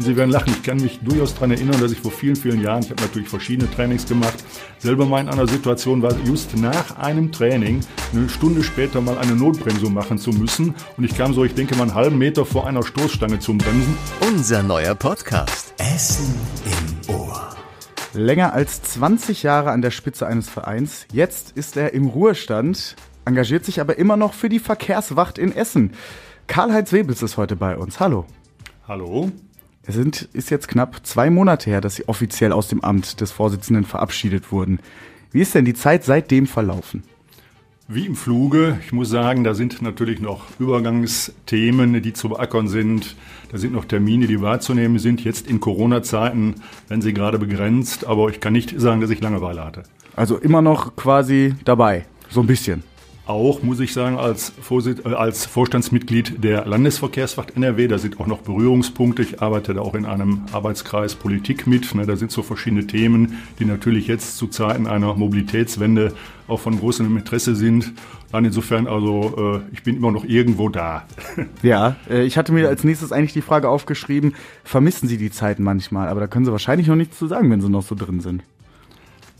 Und Sie werden lachen, ich kann mich durchaus daran erinnern, dass ich vor vielen, vielen Jahren, ich habe natürlich verschiedene Trainings gemacht, selber mal in einer Situation war, just nach einem Training eine Stunde später mal eine Notbremsung machen zu müssen. Und ich kam so, ich denke mal, einen halben Meter vor einer Stoßstange zum Bremsen. Unser neuer Podcast. Essen im Ohr. Länger als 20 Jahre an der Spitze eines Vereins. Jetzt ist er im Ruhestand, engagiert sich aber immer noch für die Verkehrswacht in Essen. Karl-Heinz Webels ist heute bei uns. Hallo. Hallo? Es sind, ist jetzt knapp zwei Monate her, dass Sie offiziell aus dem Amt des Vorsitzenden verabschiedet wurden. Wie ist denn die Zeit seitdem verlaufen? Wie im Fluge. Ich muss sagen, da sind natürlich noch Übergangsthemen, die zu beackern sind. Da sind noch Termine, die wahrzunehmen sind. Jetzt in Corona-Zeiten werden sie gerade begrenzt, aber ich kann nicht sagen, dass ich Langeweile hatte. Also immer noch quasi dabei, so ein bisschen auch, muss ich sagen, als, Vorsitz, äh, als Vorstandsmitglied der Landesverkehrswacht NRW. Da sind auch noch Berührungspunkte. Ich arbeite da auch in einem Arbeitskreis Politik mit. Ne, da sind so verschiedene Themen, die natürlich jetzt zu Zeiten einer Mobilitätswende auch von großem Interesse sind. Dann insofern, also äh, ich bin immer noch irgendwo da. Ja, äh, ich hatte mir als nächstes eigentlich die Frage aufgeschrieben, vermissen Sie die Zeiten manchmal? Aber da können Sie wahrscheinlich noch nichts zu sagen, wenn Sie noch so drin sind.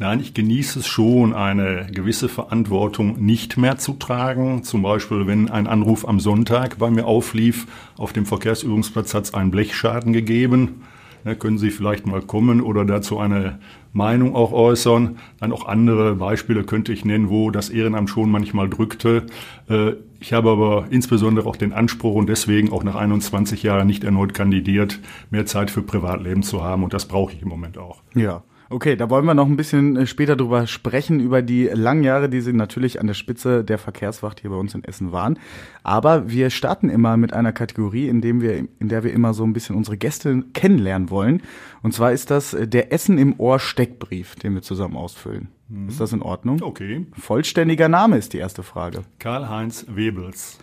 Nein, ich genieße es schon, eine gewisse Verantwortung nicht mehr zu tragen. Zum Beispiel, wenn ein Anruf am Sonntag bei mir auflief, auf dem Verkehrsübungsplatz hat es einen Blechschaden gegeben. Ja, können Sie vielleicht mal kommen oder dazu eine Meinung auch äußern. Dann auch andere Beispiele könnte ich nennen, wo das Ehrenamt schon manchmal drückte. Äh, ich habe aber insbesondere auch den Anspruch und deswegen auch nach 21 Jahren nicht erneut kandidiert, mehr Zeit für Privatleben zu haben und das brauche ich im Moment auch. Ja. Okay, da wollen wir noch ein bisschen äh, später drüber sprechen, über die langen Jahre, die Sie natürlich an der Spitze der Verkehrswacht hier bei uns in Essen waren. Aber wir starten immer mit einer Kategorie, in, dem wir, in der wir immer so ein bisschen unsere Gäste kennenlernen wollen. Und zwar ist das äh, der Essen im Ohr Steckbrief, den wir zusammen ausfüllen. Mhm. Ist das in Ordnung? Okay. Vollständiger Name ist die erste Frage. Karl-Heinz Webels.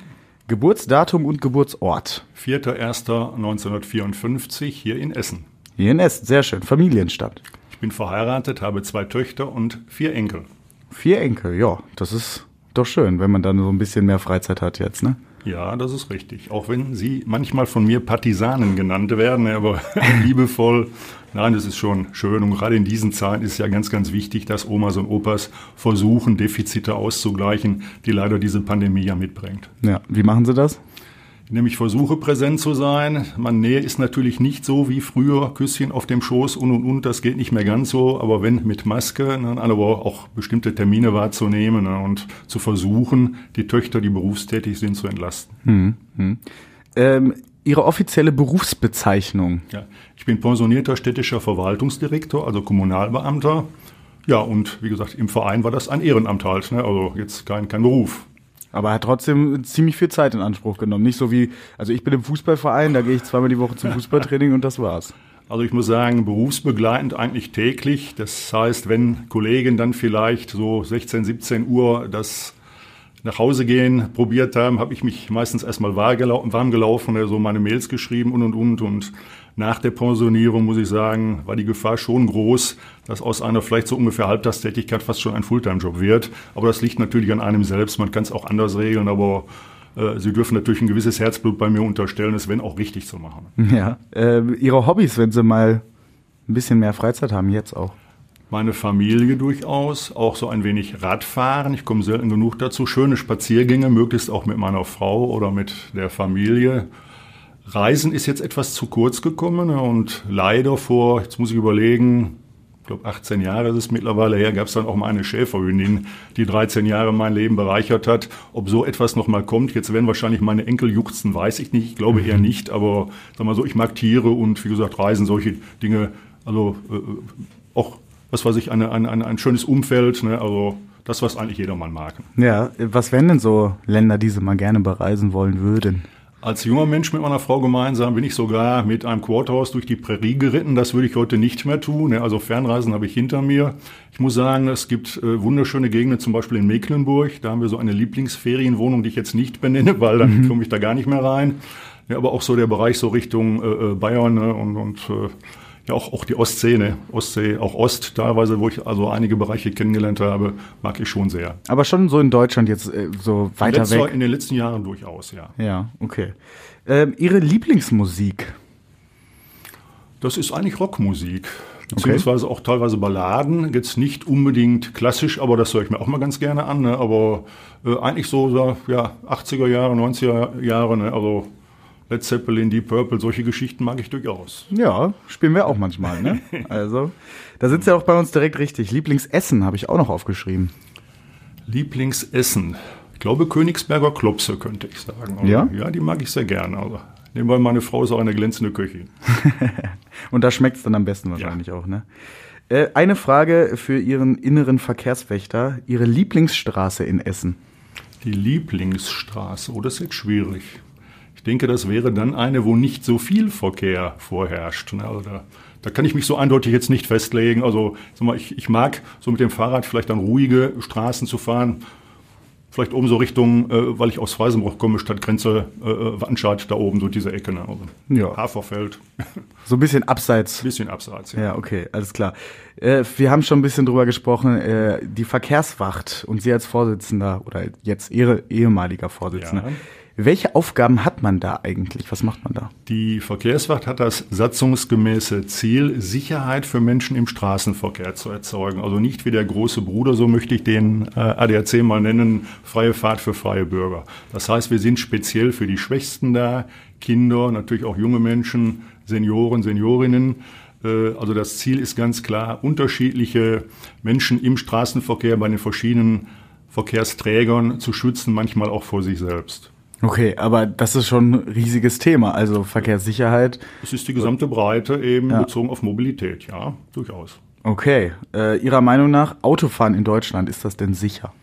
Geburtsdatum und Geburtsort. 4.1.1954 hier in Essen. Hier in Essen, sehr schön. Familienstand. Ich bin verheiratet, habe zwei Töchter und vier Enkel. Vier Enkel, ja, das ist doch schön, wenn man dann so ein bisschen mehr Freizeit hat jetzt, ne? Ja, das ist richtig. Auch wenn sie manchmal von mir Partisanen genannt werden, aber liebevoll. Nein, das ist schon schön. Und gerade in diesen Zeiten ist ja ganz, ganz wichtig, dass Omas und Opas versuchen, Defizite auszugleichen, die leider diese Pandemie ja mitbringt. Ja, wie machen sie das? Nämlich versuche präsent zu sein. Man Nähe ist natürlich nicht so wie früher, Küsschen auf dem Schoß und und und, das geht nicht mehr ganz so, aber wenn mit Maske, ne, aber auch bestimmte Termine wahrzunehmen ne, und zu versuchen, die Töchter, die berufstätig sind, zu entlasten. Hm, hm. Ähm, Ihre offizielle Berufsbezeichnung? Ja, ich bin pensionierter städtischer Verwaltungsdirektor, also Kommunalbeamter. Ja, und wie gesagt, im Verein war das ein Ehrenamt halt, ne? also jetzt kein, kein Beruf. Aber er hat trotzdem ziemlich viel Zeit in Anspruch genommen. Nicht so wie, also ich bin im Fußballverein, da gehe ich zweimal die Woche zum Fußballtraining und das war's. Also ich muss sagen, berufsbegleitend eigentlich täglich. Das heißt, wenn Kollegen dann vielleicht so 16, 17 Uhr das nach Hause gehen probiert haben, habe ich mich meistens erstmal warm gelaufen, also meine Mails geschrieben und und und und nach der Pensionierung, muss ich sagen, war die Gefahr schon groß, dass aus einer vielleicht so ungefähr Halbtagstätigkeit fast schon ein Fulltime-Job wird. Aber das liegt natürlich an einem selbst. Man kann es auch anders regeln, aber äh, Sie dürfen natürlich ein gewisses Herzblut bei mir unterstellen, es wenn auch richtig zu machen. Ja. Äh, Ihre Hobbys, wenn Sie mal ein bisschen mehr Freizeit haben, jetzt auch? Meine Familie durchaus, auch so ein wenig Radfahren. Ich komme selten genug dazu. Schöne Spaziergänge, möglichst auch mit meiner Frau oder mit der Familie. Reisen ist jetzt etwas zu kurz gekommen und leider vor, jetzt muss ich überlegen, ich glaube 18 Jahre ist es mittlerweile her, gab es dann auch mal eine Schäferhündin, die 13 Jahre mein Leben bereichert hat. Ob so etwas nochmal kommt, jetzt werden wahrscheinlich meine Enkel juchzen, weiß ich nicht, ich glaube eher nicht, aber sag mal so, ich mag Tiere und wie gesagt, Reisen, solche Dinge, also äh, auch, was weiß ich, eine, eine, ein schönes Umfeld, ne, also das, was eigentlich jedermann mag. Ja, was wären denn so Länder, die Sie mal gerne bereisen wollen würden? Als junger Mensch mit meiner Frau gemeinsam bin ich sogar mit einem Quarterhaus durch die Prärie geritten. Das würde ich heute nicht mehr tun. Also Fernreisen habe ich hinter mir. Ich muss sagen, es gibt äh, wunderschöne Gegenden, zum Beispiel in Mecklenburg. Da haben wir so eine Lieblingsferienwohnung, die ich jetzt nicht benenne, weil dann mhm. komme ich da gar nicht mehr rein. Ja, aber auch so der Bereich so Richtung äh, äh Bayern ne, und, und äh, ja auch, auch die Ostsee, ne? Ostsee, auch Ost teilweise, wo ich also einige Bereiche kennengelernt habe, mag ich schon sehr. Aber schon so in Deutschland jetzt äh, so weiter Letzter, weg? In den letzten Jahren durchaus, ja. Ja, okay. Ähm, Ihre Lieblingsmusik? Das ist eigentlich Rockmusik. Beziehungsweise auch teilweise Balladen. Jetzt nicht unbedingt klassisch, aber das höre ich mir auch mal ganz gerne an. Ne? Aber äh, eigentlich so, so ja, 80er Jahre, 90er Jahre. Ne? Also Led Zeppelin, Deep Purple, solche Geschichten mag ich durchaus. Ja, spielen wir auch manchmal, ne? Also, da sitzt ja auch bei uns direkt richtig. Lieblingsessen habe ich auch noch aufgeschrieben. Lieblingsessen. Ich glaube, Königsberger Klopse könnte ich sagen. Also, Ja? Ja, die mag ich sehr gerne. Also, nebenbei, meine Frau ist auch eine glänzende Köchin. Und da schmeckt es dann am besten wahrscheinlich auch, ne? Äh, eine Frage für Ihren inneren Verkehrswächter. Ihre Lieblingsstraße in Essen. Die Lieblingsstraße, oh, das ist jetzt schwierig. Ich denke, das wäre dann eine, wo nicht so viel Verkehr vorherrscht. ne? Also da, da kann ich mich so eindeutig jetzt nicht festlegen. Also sag mal, ich, ich mag so mit dem Fahrrad vielleicht dann ruhige Straßen zu fahren. Vielleicht oben so Richtung, äh, weil ich aus Weißenbruch komme, Stadtgrenze äh, äh, Wattenscheid, da oben so diese Ecke. Ne? Also Ja. Haferfeld, So ein bisschen abseits. bisschen abseits. Ja, okay, alles klar. Äh, wir haben schon ein bisschen drüber gesprochen, äh, die Verkehrswacht und Sie als Vorsitzender oder jetzt Ihre ehemaliger Vorsitzender. Ja. Welche Aufgaben hat man da eigentlich? Was macht man da? Die Verkehrswacht hat das satzungsgemäße Ziel, Sicherheit für Menschen im Straßenverkehr zu erzeugen. Also nicht wie der große Bruder, so möchte ich den äh, ADAC mal nennen, freie Fahrt für freie Bürger. Das heißt, wir sind speziell für die Schwächsten da, Kinder, natürlich auch junge Menschen, Senioren, Seniorinnen. Äh, Also das Ziel ist ganz klar, unterschiedliche Menschen im Straßenverkehr bei den verschiedenen Verkehrsträgern zu schützen, manchmal auch vor sich selbst. Okay, aber das ist schon ein riesiges Thema. Also Verkehrssicherheit. Es ist die gesamte Breite eben bezogen auf Mobilität, ja, durchaus. Okay, äh, Ihrer Meinung nach, Autofahren in Deutschland, ist das denn sicher?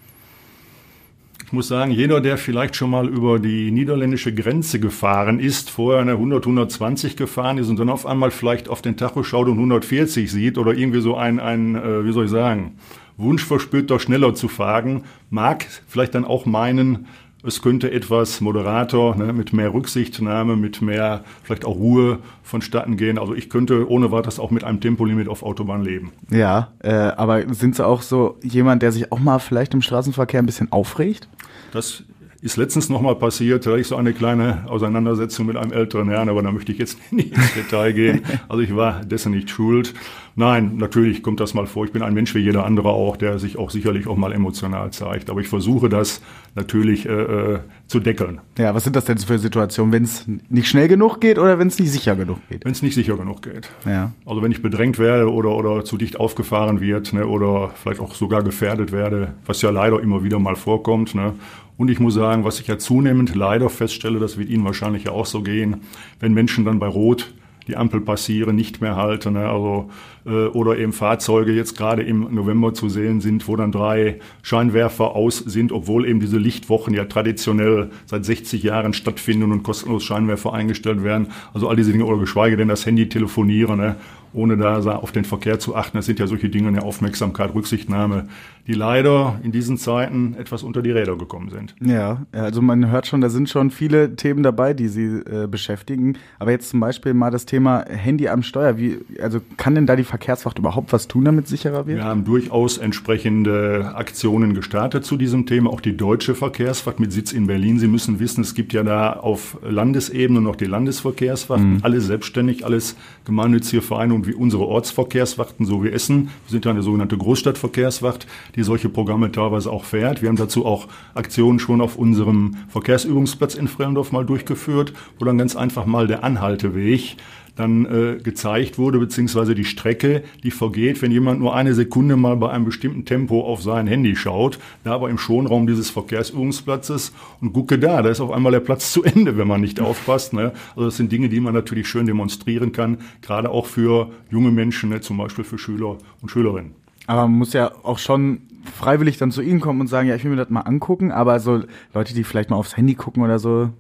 Ich muss sagen, jeder, der vielleicht schon mal über die niederländische Grenze gefahren ist, vorher eine 100, 120 gefahren ist und dann auf einmal vielleicht auf den Tacho schaut und 140 sieht oder irgendwie so ein, ein äh, wie soll ich sagen, Wunsch verspürt, doch schneller zu fahren, mag vielleicht dann auch meinen, es könnte etwas moderater, ne, mit mehr Rücksichtnahme, mit mehr vielleicht auch Ruhe vonstatten gehen. Also ich könnte ohne weiteres auch mit einem Tempolimit auf Autobahn leben. Ja, äh, aber sind Sie auch so jemand, der sich auch mal vielleicht im Straßenverkehr ein bisschen aufregt? Das ist letztens nochmal passiert, da hatte ich so eine kleine Auseinandersetzung mit einem älteren Herrn, aber da möchte ich jetzt nicht ins Detail gehen. Also ich war dessen nicht schuld. Nein, natürlich kommt das mal vor. Ich bin ein Mensch wie jeder andere auch, der sich auch sicherlich auch mal emotional zeigt. Aber ich versuche das natürlich äh, äh, zu deckeln. Ja, was sind das denn für Situationen, wenn es nicht schnell genug geht oder wenn es nicht sicher genug geht? Wenn es nicht sicher genug geht. Ja. Also wenn ich bedrängt werde oder, oder zu dicht aufgefahren wird ne, oder vielleicht auch sogar gefährdet werde, was ja leider immer wieder mal vorkommt. Ne. Und ich muss sagen, was ich ja zunehmend leider feststelle, das wird Ihnen wahrscheinlich ja auch so gehen, wenn Menschen dann bei Rot die Ampel passieren, nicht mehr halten, ne, also äh, oder eben Fahrzeuge jetzt gerade im November zu sehen sind, wo dann drei Scheinwerfer aus sind, obwohl eben diese Lichtwochen ja traditionell seit 60 Jahren stattfinden und kostenlos Scheinwerfer eingestellt werden. Also all diese Dinge oder geschweige denn das Handy telefonieren, ne, ohne da auf den Verkehr zu achten. Das sind ja solche Dinge, eine Aufmerksamkeit, Rücksichtnahme, die leider in diesen Zeiten etwas unter die Räder gekommen sind. Ja, also man hört schon, da sind schon viele Themen dabei, die Sie äh, beschäftigen. Aber jetzt zum Beispiel mal das Thema Handy am Steuer. Wie, also kann denn da die Verkehrswacht überhaupt was tun, damit sicherer wird? Wir haben durchaus entsprechende Aktionen gestartet zu diesem Thema. Auch die deutsche Verkehrswacht mit Sitz in Berlin. Sie müssen wissen, es gibt ja da auf Landesebene noch die Landesverkehrswacht, alles selbstständig, alles gemeinnützige Vereinigungen wie unsere Ortsverkehrswachten, so wie Essen. Wir sind ja eine sogenannte Großstadtverkehrswacht, die solche Programme teilweise auch fährt. Wir haben dazu auch Aktionen schon auf unserem Verkehrsübungsplatz in Frellendorf mal durchgeführt, wo dann ganz einfach mal der Anhalteweg dann äh, gezeigt wurde, beziehungsweise die Strecke, die vergeht, wenn jemand nur eine Sekunde mal bei einem bestimmten Tempo auf sein Handy schaut, da aber im Schonraum dieses Verkehrsübungsplatzes und gucke da, da ist auf einmal der Platz zu Ende, wenn man nicht aufpasst. Ne? Also das sind Dinge, die man natürlich schön demonstrieren kann, gerade auch für junge Menschen, ne? zum Beispiel für Schüler und Schülerinnen. Aber man muss ja auch schon freiwillig dann zu Ihnen kommen und sagen, ja, ich will mir das mal angucken. Aber so Leute, die vielleicht mal aufs Handy gucken oder so,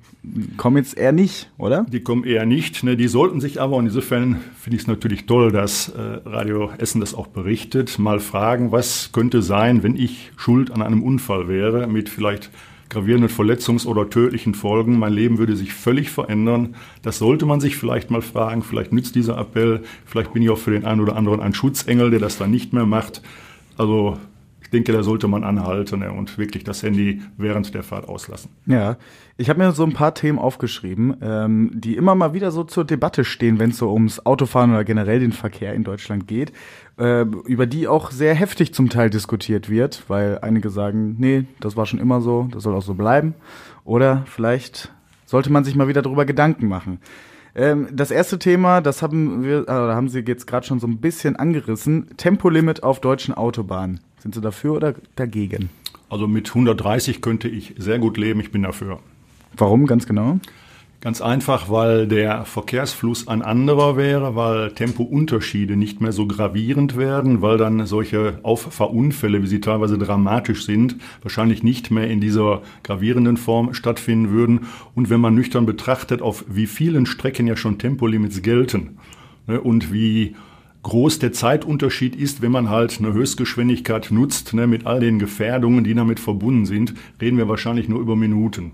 kommen jetzt eher nicht, oder? Die kommen eher nicht. Ne? Die sollten sich aber, und insofern finde ich es natürlich toll, dass äh, Radio Essen das auch berichtet, mal fragen, was könnte sein, wenn ich schuld an einem Unfall wäre, mit vielleicht gravierenden Verletzungs- oder tödlichen Folgen. Mein Leben würde sich völlig verändern. Das sollte man sich vielleicht mal fragen. Vielleicht nützt dieser Appell. Vielleicht bin ich auch für den einen oder anderen ein Schutzengel, der das dann nicht mehr macht. Also denke, da sollte man anhalten ne, und wirklich das Handy während der Fahrt auslassen. Ja, ich habe mir so ein paar Themen aufgeschrieben, ähm, die immer mal wieder so zur Debatte stehen, wenn es so ums Autofahren oder generell den Verkehr in Deutschland geht, äh, über die auch sehr heftig zum Teil diskutiert wird, weil einige sagen, nee, das war schon immer so, das soll auch so bleiben. Oder vielleicht sollte man sich mal wieder darüber Gedanken machen. Ähm, das erste Thema, das haben wir, äh, haben Sie jetzt gerade schon so ein bisschen angerissen. Tempolimit auf deutschen Autobahnen. Sind Sie dafür oder dagegen? Also mit 130 könnte ich sehr gut leben. Ich bin dafür. Warum ganz genau? Ganz einfach, weil der Verkehrsfluss ein anderer wäre, weil Tempounterschiede nicht mehr so gravierend werden, weil dann solche Auffahrunfälle, wie sie teilweise dramatisch sind, wahrscheinlich nicht mehr in dieser gravierenden Form stattfinden würden. Und wenn man nüchtern betrachtet, auf wie vielen Strecken ja schon Tempolimits gelten ne, und wie groß der Zeitunterschied ist, wenn man halt eine Höchstgeschwindigkeit nutzt, ne, mit all den Gefährdungen, die damit verbunden sind, reden wir wahrscheinlich nur über Minuten.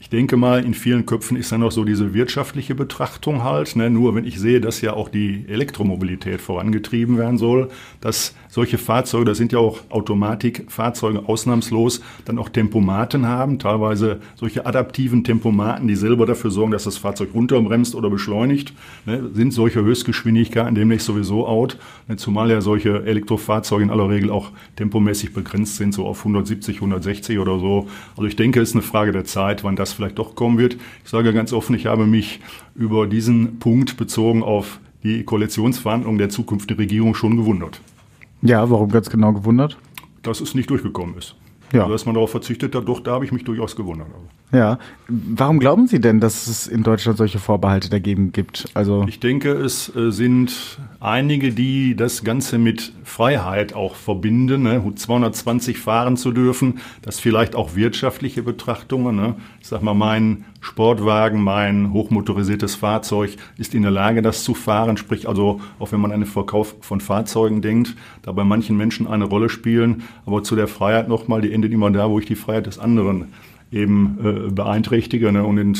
Ich denke mal, in vielen Köpfen ist dann noch so diese wirtschaftliche Betrachtung halt. Ne? Nur wenn ich sehe, dass ja auch die Elektromobilität vorangetrieben werden soll, dass solche Fahrzeuge, das sind ja auch Automatikfahrzeuge ausnahmslos, dann auch Tempomaten haben, teilweise solche adaptiven Tempomaten, die selber dafür sorgen, dass das Fahrzeug runterbremst oder beschleunigt, ne? sind solche Höchstgeschwindigkeiten demnächst sowieso out, ne? zumal ja solche Elektrofahrzeuge in aller Regel auch tempomäßig begrenzt sind, so auf 170, 160 oder so. Also ich denke, es ist eine Frage der Zeit, wann das das vielleicht doch kommen wird. Ich sage ganz offen, ich habe mich über diesen Punkt bezogen auf die Koalitionsverhandlungen der zukünftigen Regierung schon gewundert. Ja, warum ganz genau gewundert? Dass es nicht durchgekommen ist. Ja. Also, dass man darauf verzichtet hat, doch, da habe ich mich durchaus gewundert. Ja. Warum glauben Sie denn, dass es in Deutschland solche Vorbehalte dagegen gibt? Also ich denke, es äh, sind einige, die das Ganze mit Freiheit auch verbinden, ne? 220 fahren zu dürfen, das vielleicht auch wirtschaftliche Betrachtungen. Ne? Ich sag mal, mein Sportwagen, mein hochmotorisiertes Fahrzeug ist in der Lage, das zu fahren. Sprich also, auch wenn man an den Verkauf von Fahrzeugen denkt, da bei manchen Menschen eine Rolle spielen. Aber zu der Freiheit nochmal, die endet immer da, wo ich die Freiheit des anderen eben äh, beeinträchtige. Ne? Und in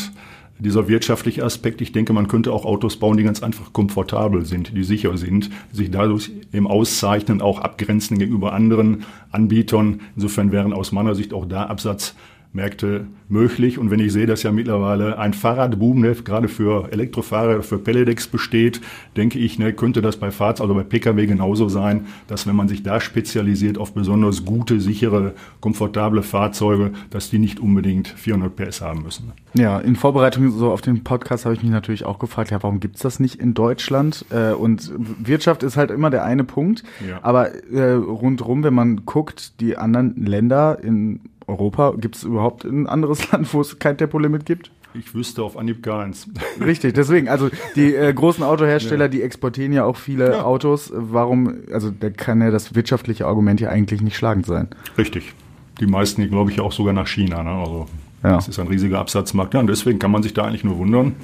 dieser wirtschaftliche Aspekt, ich denke, man könnte auch Autos bauen, die ganz einfach komfortabel sind, die sicher sind, sich dadurch eben auszeichnen, auch abgrenzen gegenüber anderen Anbietern. Insofern wären aus meiner Sicht auch da Absatz Märkte möglich. Und wenn ich sehe, dass ja mittlerweile ein Fahrradboom ne, gerade für Elektrofahrer, für Pellets besteht, denke ich, ne, könnte das bei Fahrzeugen, also bei Pkw genauso sein, dass wenn man sich da spezialisiert auf besonders gute, sichere, komfortable Fahrzeuge, dass die nicht unbedingt 400 PS haben müssen. Ja, in Vorbereitung so auf den Podcast habe ich mich natürlich auch gefragt, ja, warum gibt's das nicht in Deutschland? Äh, und Wirtschaft ist halt immer der eine Punkt. Ja. Aber äh, rundrum, wenn man guckt, die anderen Länder in Europa? Gibt es überhaupt ein anderes Land, wo es kein Tempolimit gibt? Ich wüsste auf Anhieb gar keins. Richtig, deswegen, also die äh, großen Autohersteller, ja. die exportieren ja auch viele ja. Autos. Warum, also da kann ja das wirtschaftliche Argument ja eigentlich nicht schlagend sein. Richtig. Die meisten, glaube ich, auch sogar nach China. Ne? Also ja. das ist ein riesiger Absatzmarkt. Ja, und deswegen kann man sich da eigentlich nur wundern.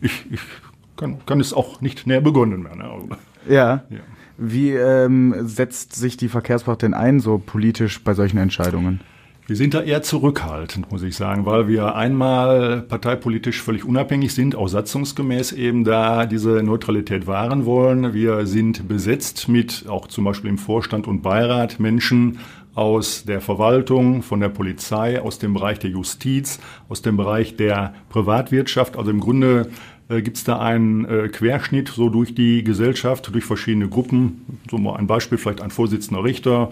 Ich, ich kann, kann es auch nicht näher begründen mehr. Ne? Also, ja. ja. Wie ähm, setzt sich die Verkehrswacht denn ein, so politisch bei solchen Entscheidungen? Wir sind da eher zurückhaltend, muss ich sagen, weil wir einmal parteipolitisch völlig unabhängig sind, auch satzungsgemäß eben da diese Neutralität wahren wollen. Wir sind besetzt mit auch zum Beispiel im Vorstand und Beirat Menschen aus der Verwaltung, von der Polizei, aus dem Bereich der Justiz, aus dem Bereich der Privatwirtschaft. Also im Grunde äh, gibt es da einen äh, Querschnitt so durch die Gesellschaft, durch verschiedene Gruppen. So mal ein Beispiel, vielleicht ein Vorsitzender Richter,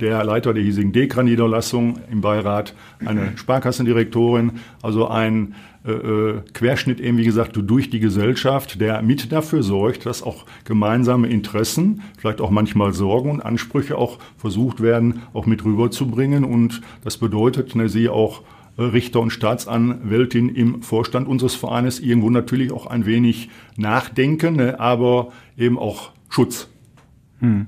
der Leiter der hiesigen Dekra-Niederlassung im Beirat, eine Sparkassendirektorin, also ein äh, äh, Querschnitt eben, wie gesagt, durch die Gesellschaft, der mit dafür sorgt, dass auch gemeinsame Interessen, vielleicht auch manchmal Sorgen und Ansprüche auch versucht werden, auch mit rüberzubringen. Und das bedeutet, ne, sie auch Richter und Staatsanwältin im Vorstand unseres Vereines irgendwo natürlich auch ein wenig nachdenken, ne, aber eben auch Schutz. Hm.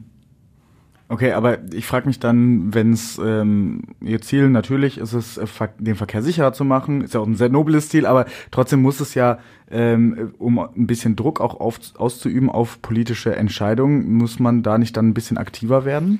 Okay, aber ich frage mich dann, wenn es ähm, ihr Ziel natürlich ist es, äh, den Verkehr sicherer zu machen, ist ja auch ein sehr nobles Ziel, aber trotzdem muss es ja, ähm, um ein bisschen Druck auch auf, auszuüben auf politische Entscheidungen, muss man da nicht dann ein bisschen aktiver werden?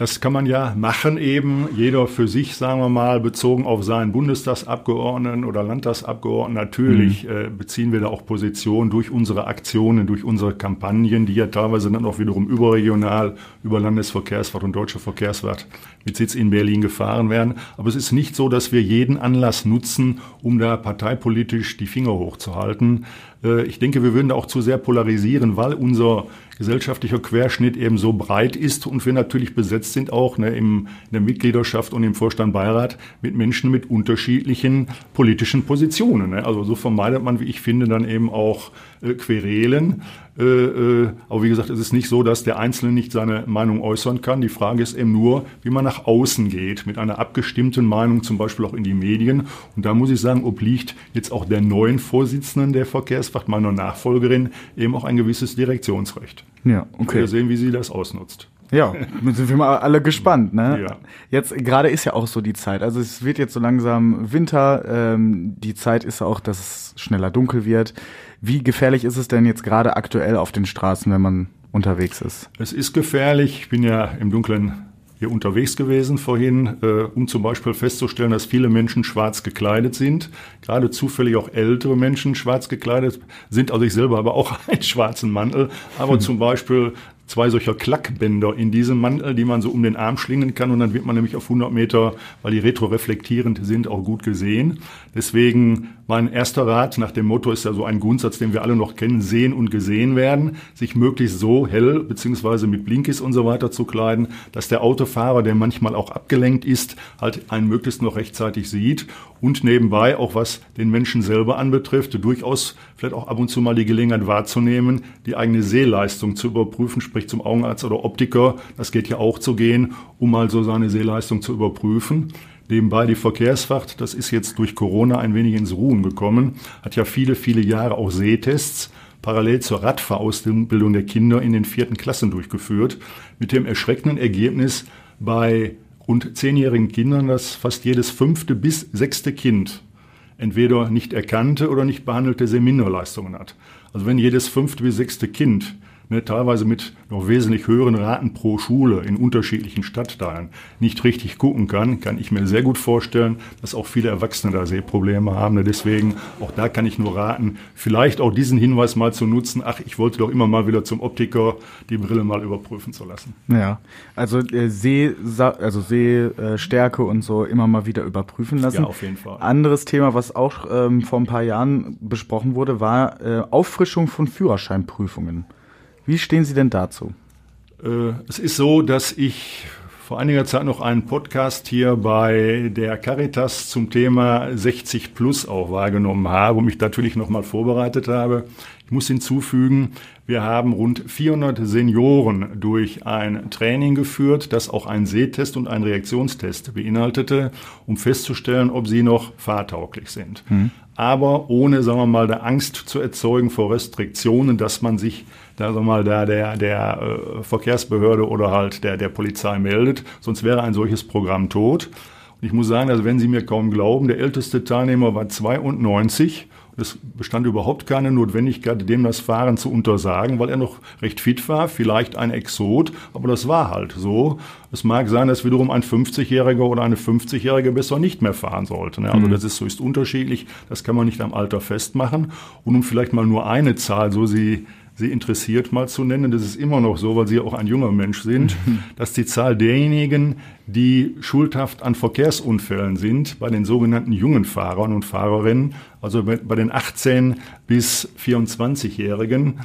Das kann man ja machen eben, jeder für sich, sagen wir mal, bezogen auf seinen Bundestagsabgeordneten oder Landtagsabgeordneten. Natürlich mhm. äh, beziehen wir da auch Position durch unsere Aktionen, durch unsere Kampagnen, die ja teilweise dann auch wiederum überregional über Landesverkehrswart und Deutsche Verkehrswart mit Sitz in Berlin gefahren werden. Aber es ist nicht so, dass wir jeden Anlass nutzen, um da parteipolitisch die Finger hochzuhalten. Äh, ich denke, wir würden da auch zu sehr polarisieren, weil unser gesellschaftlicher Querschnitt eben so breit ist und wir natürlich besetzt sind auch ne, im, in der Mitgliederschaft und im Vorstand Beirat mit Menschen mit unterschiedlichen politischen Positionen. Ne. Also so vermeidet man, wie ich finde, dann eben auch äh, Querelen. Äh, äh, aber wie gesagt, es ist nicht so, dass der Einzelne nicht seine Meinung äußern kann. Die Frage ist eben nur, wie man nach außen geht, mit einer abgestimmten Meinung, zum Beispiel auch in die Medien. Und da muss ich sagen, obliegt jetzt auch der neuen Vorsitzenden der Verkehrswacht, meiner Nachfolgerin, eben auch ein gewisses Direktionsrecht. Ja, okay. Wir sehen, wie sie das ausnutzt. Ja, sind wir mal alle gespannt, ne? Ja. Jetzt gerade ist ja auch so die Zeit. Also es wird jetzt so langsam Winter. Ähm, die Zeit ist auch, dass es schneller dunkel wird. Wie gefährlich ist es denn jetzt gerade aktuell auf den Straßen, wenn man unterwegs ist? Es ist gefährlich. Ich bin ja im Dunkeln hier unterwegs gewesen vorhin, äh, um zum Beispiel festzustellen, dass viele Menschen schwarz gekleidet sind. Gerade zufällig auch ältere Menschen schwarz gekleidet sind. Also ich selber habe auch einen schwarzen Mantel. Aber hm. zum Beispiel zwei solcher Klackbänder in diesem Mantel, die man so um den Arm schlingen kann und dann wird man nämlich auf 100 Meter, weil die retroreflektierend sind, auch gut gesehen. Deswegen mein erster Rat nach dem Motto ist ja so ein Grundsatz, den wir alle noch kennen, sehen und gesehen werden, sich möglichst so hell beziehungsweise mit Blinkis und so weiter zu kleiden, dass der Autofahrer, der manchmal auch abgelenkt ist, halt einen möglichst noch rechtzeitig sieht und nebenbei auch was den Menschen selber anbetrifft, durchaus vielleicht auch ab und zu mal die Gelegenheit wahrzunehmen, die eigene Sehleistung zu überprüfen, sprich zum Augenarzt oder Optiker, das geht ja auch zu gehen, um mal so seine Sehleistung zu überprüfen. Nebenbei die Verkehrswacht, das ist jetzt durch Corona ein wenig ins Ruhen gekommen, hat ja viele, viele Jahre auch Sehtests parallel zur Radfahrausbildung der Kinder in den vierten Klassen durchgeführt, mit dem erschreckenden Ergebnis bei rund zehnjährigen Kindern, dass fast jedes fünfte bis sechste Kind entweder nicht erkannte oder nicht behandelte Seminarleistungen hat. Also wenn jedes fünfte bis sechste Kind ne, teilweise mit noch wesentlich höheren Raten pro Schule in unterschiedlichen Stadtteilen nicht richtig gucken kann, kann ich mir sehr gut vorstellen, dass auch viele Erwachsene da Sehprobleme haben. Ne, deswegen, auch da kann ich nur raten, vielleicht auch diesen Hinweis mal zu nutzen, ach, ich wollte doch immer mal wieder zum Optiker die Brille mal überprüfen zu lassen. Ja, also äh, Seh, also Sehstärke und so immer mal wieder überprüfen lassen. Ja, auf jeden Fall. Anderes Thema, was auch ähm, vor ein paar Jahren besprochen wurde, war äh, Auffrischung von Führerscheinprüfungen. Wie stehen Sie denn dazu? Äh, es ist so, dass ich vor einiger Zeit noch einen Podcast hier bei der Caritas zum Thema 60 Plus auch wahrgenommen habe und mich natürlich nochmal vorbereitet habe. Ich muss hinzufügen, wir haben rund 400 Senioren durch ein Training geführt, das auch einen Sehtest und einen Reaktionstest beinhaltete, um festzustellen, ob sie noch fahrtauglich sind. Mhm. Aber ohne, sagen wir mal, der Angst zu erzeugen vor Restriktionen, dass man sich da sagen wir mal, da der, der äh, Verkehrsbehörde oder halt der, der Polizei meldet. Sonst wäre ein solches Programm tot. Und ich muss sagen, also wenn Sie mir kaum glauben, der älteste Teilnehmer war 92 es bestand überhaupt keine Notwendigkeit, dem das Fahren zu untersagen, weil er noch recht fit war, vielleicht ein Exot, aber das war halt so. Es mag sein, dass wiederum ein 50-Jähriger oder eine 50-Jährige besser nicht mehr fahren sollte. Also mhm. das ist so ist unterschiedlich, das kann man nicht am Alter festmachen. Und um vielleicht mal nur eine Zahl, so sie Sie interessiert mal zu nennen, das ist immer noch so, weil Sie auch ein junger Mensch sind, dass die Zahl derjenigen, die schuldhaft an Verkehrsunfällen sind, bei den sogenannten jungen Fahrern und Fahrerinnen, also bei den 18 bis 24-Jährigen,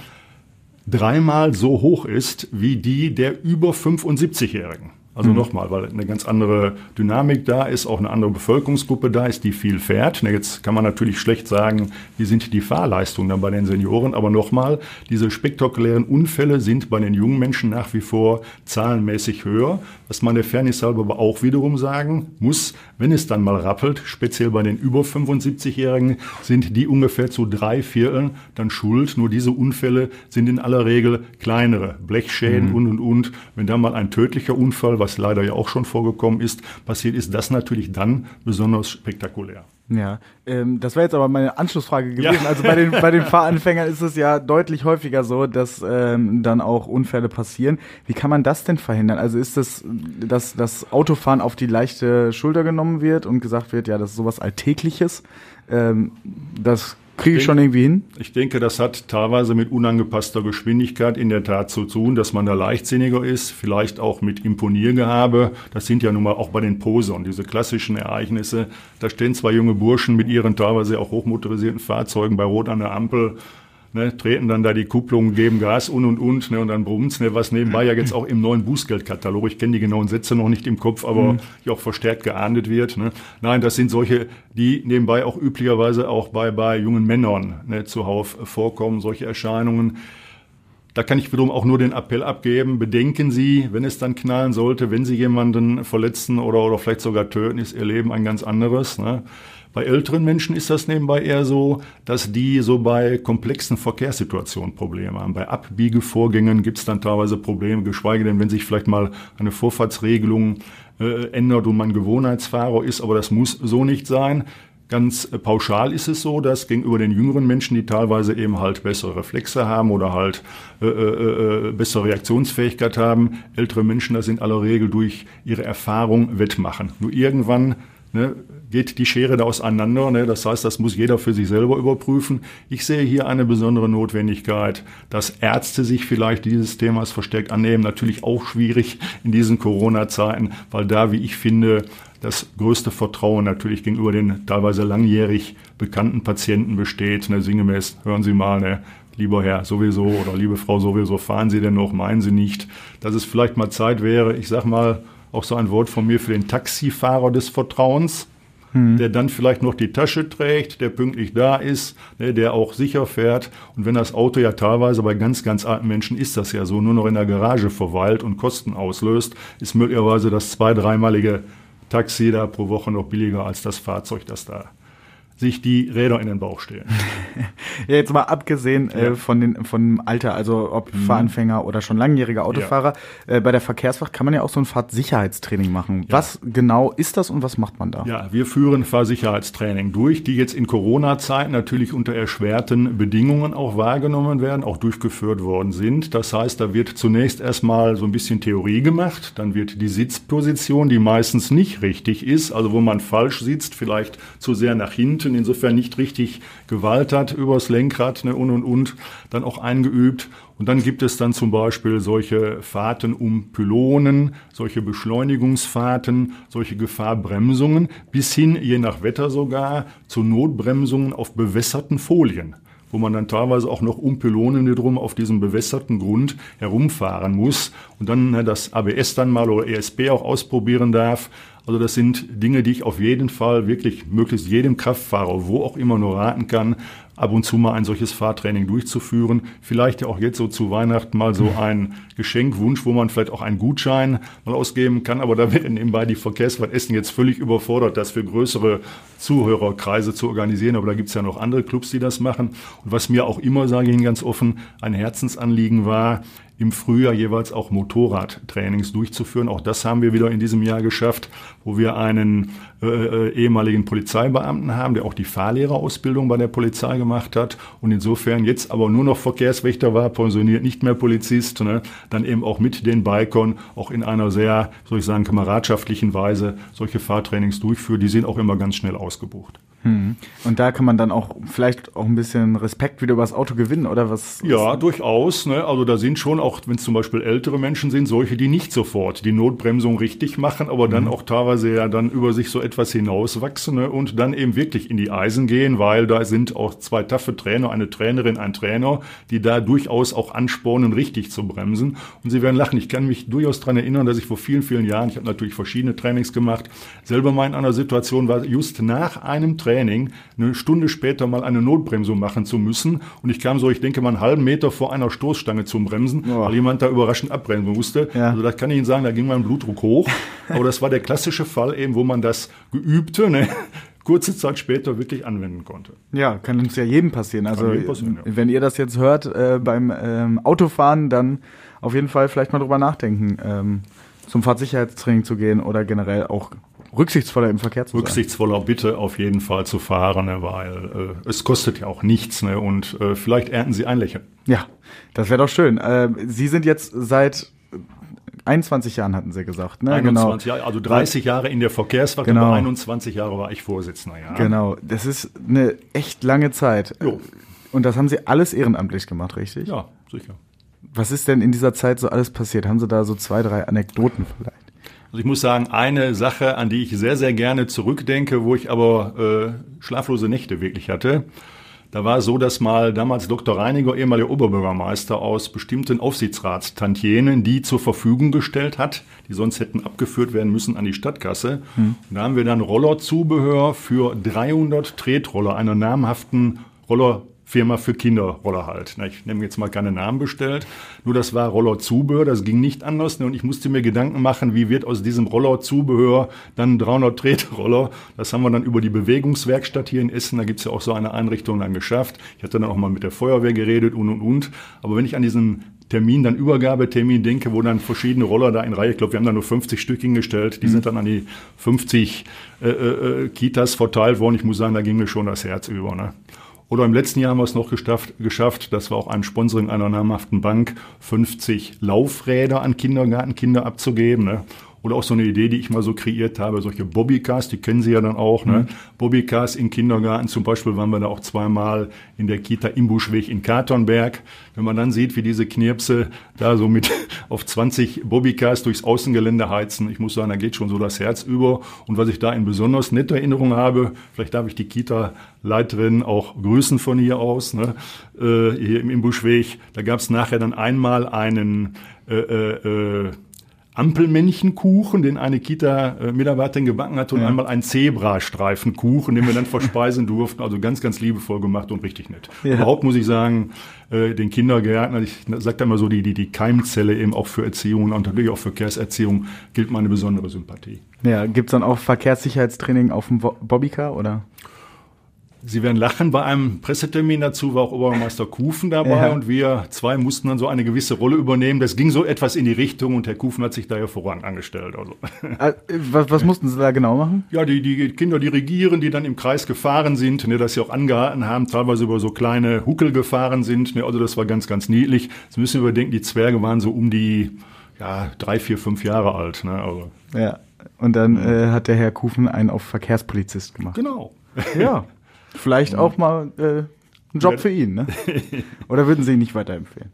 dreimal so hoch ist wie die der über 75-Jährigen. Also mhm. nochmal, weil eine ganz andere Dynamik da ist, auch eine andere Bevölkerungsgruppe da ist, die viel fährt. Jetzt kann man natürlich schlecht sagen, wie sind die Fahrleistungen dann bei den Senioren, aber nochmal, diese spektakulären Unfälle sind bei den jungen Menschen nach wie vor zahlenmäßig höher. Was man der Fairness halber aber auch wiederum sagen muss, wenn es dann mal rappelt, speziell bei den über 75-Jährigen, sind die ungefähr zu drei Vierteln dann schuld. Nur diese Unfälle sind in aller Regel kleinere Blechschäden mhm. und und und. Wenn da mal ein tödlicher Unfall, was leider ja auch schon vorgekommen ist, passiert ist, das natürlich dann besonders spektakulär. Ja, ähm, das wäre jetzt aber meine Anschlussfrage gewesen. Ja. Also bei den, bei den Fahranfängern ist es ja deutlich häufiger so, dass ähm, dann auch Unfälle passieren. Wie kann man das denn verhindern? Also ist das, dass das Autofahren auf die leichte Schulter genommen wird und gesagt wird, ja, das ist sowas Alltägliches. Ähm, das Kriege ich schon irgendwie hin? Ich denke, das hat teilweise mit unangepasster Geschwindigkeit in der Tat zu tun, dass man da leichtsinniger ist, vielleicht auch mit Imponiergehabe. Das sind ja nun mal auch bei den Posern, diese klassischen Ereignisse. Da stehen zwei junge Burschen mit ihren teilweise auch hochmotorisierten Fahrzeugen bei Rot an der Ampel ne, treten dann da die Kupplungen, geben Gas und und und, ne, und dann brummt's, ne, was nebenbei ja jetzt auch im neuen Bußgeldkatalog, ich kenne die genauen Sätze noch nicht im Kopf, aber mhm. die auch verstärkt geahndet wird. Ne. Nein, das sind solche, die nebenbei auch üblicherweise auch bei, bei jungen Männern ne, zuhauf vorkommen, solche Erscheinungen. Da kann ich wiederum auch nur den Appell abgeben, bedenken Sie, wenn es dann knallen sollte, wenn Sie jemanden verletzen oder, oder vielleicht sogar töten, ist Ihr Leben ein ganz anderes. Ne? Bei älteren Menschen ist das nebenbei eher so, dass die so bei komplexen Verkehrssituationen Probleme haben. Bei Abbiegevorgängen gibt es dann teilweise Probleme, geschweige denn, wenn sich vielleicht mal eine Vorfahrtsregelung äh, ändert und man Gewohnheitsfahrer ist, aber das muss so nicht sein. Ganz äh, pauschal ist es so, dass gegenüber den jüngeren Menschen, die teilweise eben halt bessere Reflexe haben oder halt äh, äh, äh bessere Reaktionsfähigkeit haben, ältere Menschen das in aller Regel durch ihre Erfahrung wettmachen. Nur irgendwann ne, geht die Schere da auseinander. Ne? Das heißt, das muss jeder für sich selber überprüfen. Ich sehe hier eine besondere Notwendigkeit, dass Ärzte sich vielleicht dieses Themas verstärkt annehmen. Natürlich auch schwierig in diesen Corona-Zeiten, weil da, wie ich finde, das größte Vertrauen natürlich gegenüber den teilweise langjährig bekannten Patienten besteht. Ne, sinngemäß, hören Sie mal, ne, lieber Herr sowieso oder liebe Frau sowieso, fahren Sie denn noch, meinen Sie nicht, dass es vielleicht mal Zeit wäre, ich sag mal, auch so ein Wort von mir für den Taxifahrer des Vertrauens, hm. der dann vielleicht noch die Tasche trägt, der pünktlich da ist, ne, der auch sicher fährt. Und wenn das Auto ja teilweise bei ganz, ganz alten Menschen ist das ja so, nur noch in der Garage verweilt und Kosten auslöst, ist möglicherweise das zwei-, dreimalige Taxi da pro Woche noch billiger als das Fahrzeug, das da sich die Räder in den Bauch stellen. ja, jetzt mal abgesehen äh, ja. äh, von, den, von dem Alter, also ob mhm. Fahranfänger oder schon langjähriger Autofahrer, ja. äh, bei der Verkehrswacht kann man ja auch so ein Fahrtsicherheitstraining machen. Ja. Was genau ist das und was macht man da? Ja, wir führen Fahrsicherheitstraining durch, die jetzt in Corona-Zeiten natürlich unter erschwerten Bedingungen auch wahrgenommen werden, auch durchgeführt worden sind. Das heißt, da wird zunächst erstmal so ein bisschen Theorie gemacht, dann wird die Sitzposition, die meistens nicht richtig ist, also wo man falsch sitzt, vielleicht zu sehr nach hinten, Minuten, insofern nicht richtig Gewalt hat übers Lenkrad ne, und und und, dann auch eingeübt. Und dann gibt es dann zum Beispiel solche Fahrten um Pylonen, solche Beschleunigungsfahrten, solche Gefahrbremsungen, bis hin, je nach Wetter sogar, zu Notbremsungen auf bewässerten Folien wo man dann teilweise auch noch um Pylonen drum auf diesem bewässerten Grund herumfahren muss und dann ne, das ABS dann mal oder ESP auch ausprobieren darf. Also das sind Dinge, die ich auf jeden Fall wirklich möglichst jedem Kraftfahrer, wo auch immer nur raten kann, ab und zu mal ein solches Fahrtraining durchzuführen. Vielleicht ja auch jetzt so zu Weihnachten mal so ein Geschenkwunsch, wo man vielleicht auch einen Gutschein mal ausgeben kann. Aber da wird nebenbei die Verkehrsfahrt Essen jetzt völlig überfordert, das für größere Zuhörerkreise zu organisieren. Aber da gibt es ja noch andere Clubs, die das machen. Und was mir auch immer, sage ich Ihnen ganz offen, ein Herzensanliegen war, im Frühjahr jeweils auch Motorradtrainings durchzuführen. Auch das haben wir wieder in diesem Jahr geschafft, wo wir einen äh, äh, ehemaligen Polizeibeamten haben, der auch die Fahrlehrerausbildung bei der Polizei gemacht hat und insofern jetzt aber nur noch Verkehrswächter war, pensioniert, nicht mehr Polizist, ne, dann eben auch mit den Bikern auch in einer sehr, soll ich sagen, kameradschaftlichen Weise solche Fahrtrainings durchführt. Die sind auch immer ganz schnell ausgebucht. Hm. Und da kann man dann auch vielleicht auch ein bisschen Respekt wieder über das Auto gewinnen, oder was? Ja, durchaus. Ne? Also da sind schon auch, wenn es zum Beispiel ältere Menschen sind, solche, die nicht sofort die Notbremsung richtig machen, aber dann mhm. auch teilweise ja dann über sich so etwas hinauswachsen ne? und dann eben wirklich in die Eisen gehen, weil da sind auch zwei taffe Trainer, eine Trainerin, ein Trainer, die da durchaus auch anspornen, richtig zu bremsen. Und sie werden lachen. Ich kann mich durchaus daran erinnern, dass ich vor vielen, vielen Jahren, ich habe natürlich verschiedene Trainings gemacht, selber mal in einer Situation war, just nach einem Training Training eine Stunde später mal eine Notbremsung machen zu müssen. Und ich kam so, ich denke mal, einen halben Meter vor einer Stoßstange zum Bremsen, oh. weil jemand da überraschend abbremsen musste. Ja. Also da kann ich Ihnen sagen, da ging mein Blutdruck hoch. Aber das war der klassische Fall eben, wo man das geübte, ne, kurze Zeit später wirklich anwenden konnte. Ja, kann uns ja jedem passieren. Also passieren, ja. wenn ihr das jetzt hört äh, beim ähm, Autofahren, dann auf jeden Fall vielleicht mal drüber nachdenken, ähm, zum Fahrtsicherheitstraining zu gehen oder generell auch rücksichtsvoller im Verkehr zu Rücksichtsvoller bitte auf jeden Fall zu fahren, ne, weil äh, es kostet ja auch nichts ne, und äh, vielleicht ernten Sie ein Lächeln. Ja, das wäre doch schön. Äh, Sie sind jetzt seit 21 Jahren hatten Sie gesagt, ne? 21 genau. Jahre, also 30 Jahre in der Verkehrswacht, genau. aber 21 Jahre war ich Vorsitzender, ja. Genau, das ist eine echt lange Zeit. Jo. Und das haben Sie alles ehrenamtlich gemacht, richtig? Ja, sicher. Was ist denn in dieser Zeit so alles passiert? Haben Sie da so zwei, drei Anekdoten vielleicht? Also ich muss sagen, eine Sache, an die ich sehr, sehr gerne zurückdenke, wo ich aber äh, schlaflose Nächte wirklich hatte, da war es so, dass mal damals Dr. Reiniger, ehemaliger Oberbürgermeister, aus bestimmten Aufsichtsratstantienen, die zur Verfügung gestellt hat, die sonst hätten abgeführt werden müssen an die Stadtkasse. Hm. Und da haben wir dann Rollerzubehör für 300 Tretroller einer namhaften Roller Firma für Kinderroller halt. Ich nehme jetzt mal keine Namen bestellt. Nur das war Rollerzubehör, das ging nicht anders. Und ich musste mir Gedanken machen, wie wird aus diesem Rollerzubehör dann 300 Tretroller. Das haben wir dann über die Bewegungswerkstatt hier in Essen, da gibt's ja auch so eine Einrichtung dann geschafft. Ich hatte dann auch mal mit der Feuerwehr geredet und und und. Aber wenn ich an diesen Termin, dann Übergabetermin denke, wo dann verschiedene Roller da in Reihe, ich glaube, wir haben da nur 50 Stück hingestellt, die mhm. sind dann an die 50 äh, äh, Kitas verteilt worden. Ich muss sagen, da ging mir schon das Herz über. Ne? Oder im letzten Jahr haben wir es noch geschafft, das war auch ein Sponsoring einer namhaften Bank, 50 Laufräder an Kindergartenkinder abzugeben. Ne? Oder auch so eine Idee, die ich mal so kreiert habe, solche Bobbycars, die kennen Sie ja dann auch. Ne? Mhm. Bobbycars in Kindergarten, zum Beispiel waren wir da auch zweimal in der Kita Imbuschweg in Katernberg. Wenn man dann sieht, wie diese Knirpse da so mit auf 20 Bobbycars durchs Außengelände heizen, ich muss sagen, da geht schon so das Herz über. Und was ich da in besonders nette Erinnerung habe, vielleicht darf ich die Kita-Leiterin auch grüßen von hier aus, ne? äh, hier im Imbuschweg, da gab es nachher dann einmal einen äh, äh, äh Ampelmännchenkuchen, den eine Kita-Mitarbeiterin gebacken hatte und ja. einmal einen Zebrastreifenkuchen, den wir dann verspeisen durften. Also ganz, ganz liebevoll gemacht und richtig nett. Ja. Überhaupt muss ich sagen, äh, den Kindergärtner, ich sage da mal so, die, die, die Keimzelle eben auch für Erziehung und natürlich auch für Verkehrserziehung gilt meine besondere Sympathie. Ja, gibt's dann auch Verkehrssicherheitstraining auf dem Bobbycar oder? Sie werden lachen, bei einem Pressetermin dazu war auch Obermeister Kufen dabei ja. und wir zwei mussten dann so eine gewisse Rolle übernehmen. Das ging so etwas in die Richtung und Herr Kufen hat sich da hervorragend angestellt. Also. Äh, was, was mussten Sie da genau machen? Ja, die, die Kinder dirigieren, die dann im Kreis gefahren sind, ne, dass sie auch angehalten haben, teilweise über so kleine Huckel gefahren sind. Ne, also das war ganz, ganz niedlich. Jetzt müssen überdenken, die Zwerge waren so um die ja, drei, vier, fünf Jahre alt. Ne, also. Ja, und dann äh, hat der Herr Kufen einen auf Verkehrspolizist gemacht. Genau. Ja. Vielleicht mhm. auch mal äh, ein Job für ihn, ne? Oder würden Sie ihn nicht weiterempfehlen?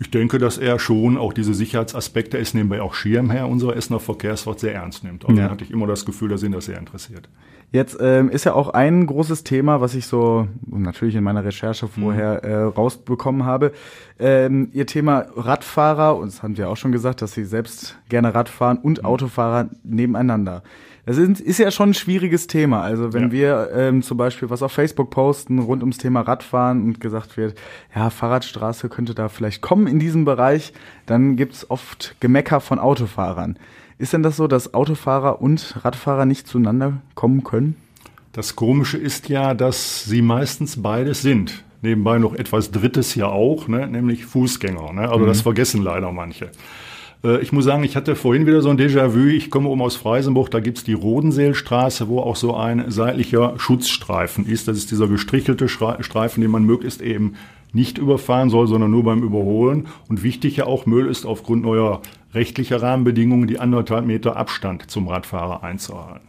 Ich denke, dass er schon auch diese Sicherheitsaspekte, ist nebenbei auch Schirmherr unserer Essener Verkehrsfahrt sehr ernst nimmt. Also ja. hatte ich immer das Gefühl, da sind das sehr interessiert. Jetzt ähm, ist ja auch ein großes Thema, was ich so natürlich in meiner Recherche vorher mhm. äh, rausbekommen habe. Ähm, ihr Thema Radfahrer, und das haben wir auch schon gesagt, dass Sie selbst gerne Radfahren und mhm. Autofahrer nebeneinander. Das ist, ist ja schon ein schwieriges Thema. Also wenn ja. wir ähm, zum Beispiel was auf Facebook posten rund ums Thema Radfahren und gesagt wird, ja, Fahrradstraße könnte da vielleicht kommen in diesem Bereich, dann gibt's oft Gemecker von Autofahrern. Ist denn das so, dass Autofahrer und Radfahrer nicht zueinander kommen können? Das Komische ist ja, dass sie meistens beides sind. Nebenbei noch etwas Drittes ja auch, ne? nämlich Fußgänger. Ne? Also mhm. das vergessen leider manche. Äh, ich muss sagen, ich hatte vorhin wieder so ein Déjà-vu. Ich komme um aus Freisenburg, da gibt's die Rodenseelstraße, wo auch so ein seitlicher Schutzstreifen ist. Das ist dieser gestrichelte Streifen, den man möglichst eben nicht überfahren soll, sondern nur beim Überholen. Und wichtig ja auch, Müll ist aufgrund neuer rechtlicher Rahmenbedingungen die anderthalb Meter Abstand zum Radfahrer einzuhalten.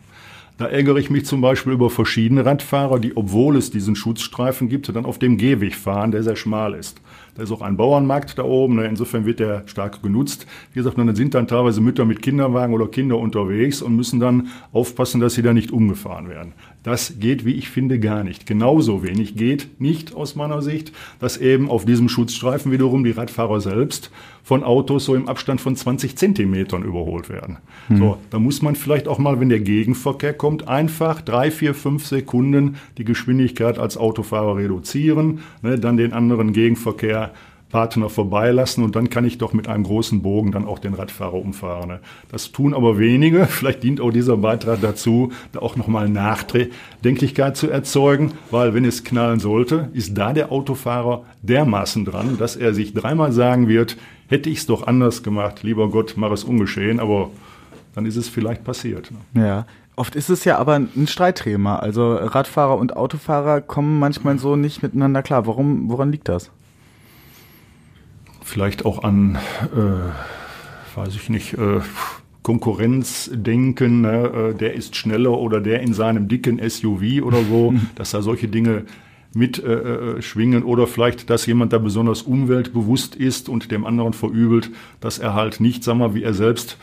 Da ärgere ich mich zum Beispiel über verschiedene Radfahrer, die, obwohl es diesen Schutzstreifen gibt, dann auf dem Gehweg fahren, der sehr schmal ist. Da ist auch ein Bauernmarkt da oben, ne? insofern wird der stark genutzt. Wie gesagt, dann sind dann teilweise Mütter mit Kinderwagen oder Kinder unterwegs und müssen dann aufpassen, dass sie da nicht umgefahren werden. Das geht, wie ich finde, gar nicht. Genauso wenig geht nicht aus meiner Sicht, dass eben auf diesem Schutzstreifen wiederum die Radfahrer selbst von Autos so im Abstand von 20 Zentimetern überholt werden. Mhm. So, da muss man vielleicht auch mal, wenn der Gegenverkehr kommt, einfach drei, vier, fünf Sekunden die Geschwindigkeit als Autofahrer reduzieren, ne, dann den anderen Gegenverkehr Partner vorbeilassen und dann kann ich doch mit einem großen Bogen dann auch den Radfahrer umfahren. Das tun aber wenige. Vielleicht dient auch dieser Beitrag dazu, da auch nochmal Nachdenklichkeit zu erzeugen, weil wenn es knallen sollte, ist da der Autofahrer dermaßen dran, dass er sich dreimal sagen wird, hätte ich es doch anders gemacht, lieber Gott, mach es ungeschehen, aber dann ist es vielleicht passiert. Ne? Ja. Oft ist es ja aber ein Streitthema. Also Radfahrer und Autofahrer kommen manchmal so nicht miteinander klar. Warum, woran liegt das? Vielleicht auch an, äh, weiß ich nicht, äh, Konkurrenzdenken, ne? Äh, der ist schneller oder der in seinem dicken SUV oder so, dass da solche Dinge mit äh, äh, schwingen oder vielleicht, dass jemand da besonders umweltbewusst ist und dem anderen verübelt, dass er halt nicht, sag mal, wie er selbst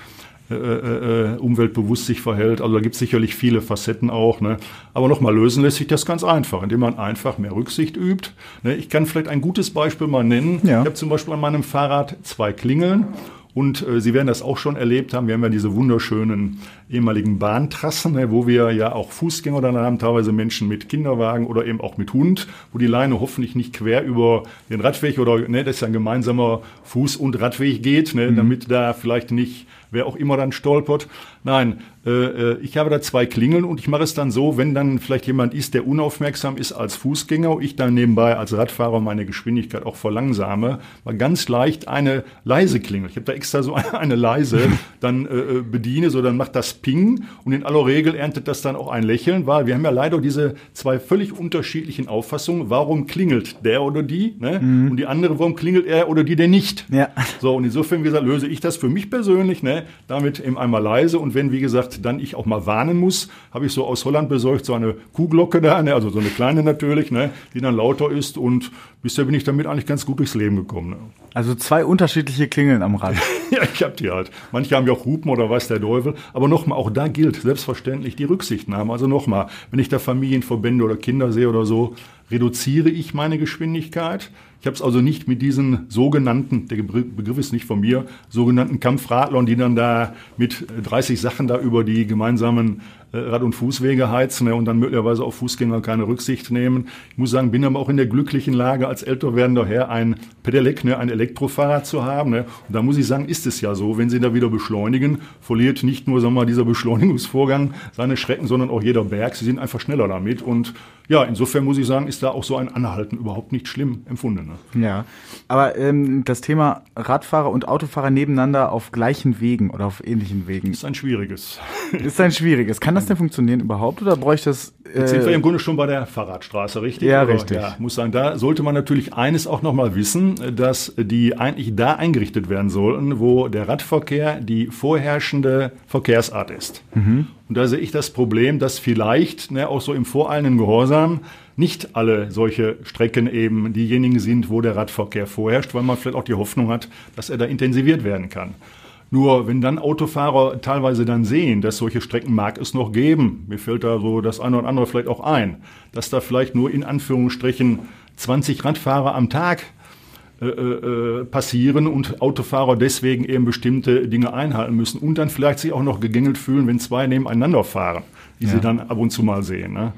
äh, äh, äh umweltbewusst sich verhält. Also da gibt es sicherlich viele Facetten auch. Ne? Aber nochmal lösen lässt sich das ganz einfach, indem man einfach mehr Rücksicht übt. Ne? Ich kann vielleicht ein gutes Beispiel mal nennen. Ja. Ich habe zum Beispiel an meinem Fahrrad zwei Klingeln und äh, Sie werden das auch schon erlebt haben. Wir haben ja diese wunderschönen ehemaligen Bahntrassen, ne, wo wir ja auch Fußgänger dann haben, teilweise Menschen mit Kinderwagen oder eben auch mit Hund, wo die Leine hoffentlich nicht quer über den Radweg oder ne, das ist ja ein gemeinsamer Fuß- und Radweg geht, ne, mhm. damit da vielleicht nicht wer auch immer dann stolpert. Nein, äh, äh, ich habe da zwei Klingeln und ich mache es dann so, wenn dann vielleicht jemand ist, der unaufmerksam ist als Fußgänger, ich dann nebenbei als Radfahrer meine Geschwindigkeit auch verlangsame, mal ganz leicht eine leise Klingel. Ich habe da extra so eine, eine leise dann äh, äh, bediene, so dann macht das Ping und in aller Regel erntet das dann auch ein Lächeln, weil wir haben ja leider diese zwei völlig unterschiedlichen Auffassungen. Warum klingelt der oder die? Ne? Mhm. Und die andere, warum klingelt er oder die denn nicht? Ja. So, und insofern, wie gesagt, löse ich das für mich persönlich, ne? damit eben einmal leise und wenn, wie gesagt, dann ich auch mal warnen muss, habe ich so aus Holland besorgt, so eine Kuhglocke da, ne? also so eine kleine natürlich, ne? die dann lauter ist und bisher bin ich damit eigentlich ganz gut durchs Leben gekommen. Ne? Also zwei unterschiedliche Klingeln am Rad. ja, ich habe die halt. Manche haben ja auch Hupen oder weiß der Teufel. Aber nochmal, auch da gilt selbstverständlich die Rücksichtnahme. Also nochmal, wenn ich da Familienverbände oder Kinder sehe oder so, reduziere ich meine Geschwindigkeit. Ich habe es also nicht mit diesen sogenannten, der Begriff ist nicht von mir, sogenannten Kampfradlern, die dann da mit 30 Sachen da über die gemeinsamen äh, Rad- und Fußwege heizen ne, und dann möglicherweise auf Fußgänger keine Rücksicht nehmen. Ich muss sagen, bin aber auch in der glücklichen Lage, als älter werdender Herr ein Pedelec, ne, ein Elektrofahrrad zu haben. Ne. Und da muss ich sagen, ist es ja so, wenn Sie da wieder beschleunigen, verliert nicht nur sagen wir mal, dieser Beschleunigungsvorgang seine Schrecken, sondern auch jeder Berg. Sie sind einfach schneller damit. Und ja, insofern muss ich sagen, ist da auch so ein Anhalten überhaupt nicht schlimm empfunden. Ne. Ja, aber ähm, das Thema Radfahrer und Autofahrer nebeneinander auf gleichen Wegen oder auf ähnlichen Wegen. Ist ein schwieriges. Ist ein schwieriges. Kann das denn funktionieren überhaupt oder bräuchte das? Äh Jetzt sind wir im Grunde schon bei der Fahrradstraße, richtig? Ja, richtig. Ja, muss sagen, da sollte man natürlich eines auch nochmal wissen, dass die eigentlich da eingerichtet werden sollten, wo der Radverkehr die vorherrschende Verkehrsart ist. Mhm. Und da sehe ich das Problem, dass vielleicht ne, auch so im voreilenden Gehorsam nicht alle solche Strecken eben diejenigen sind, wo der Radverkehr vorherrscht, weil man vielleicht auch die Hoffnung hat, dass er da intensiviert werden kann. Nur wenn dann Autofahrer teilweise dann sehen, dass solche Strecken mag es noch geben, mir fällt da so das eine oder andere vielleicht auch ein, dass da vielleicht nur in Anführungsstrichen 20 Radfahrer am Tag äh, äh, passieren und Autofahrer deswegen eben bestimmte Dinge einhalten müssen und dann vielleicht sich auch noch gegängelt fühlen, wenn zwei nebeneinander fahren, die ja. sie dann ab und zu mal sehen. Ne?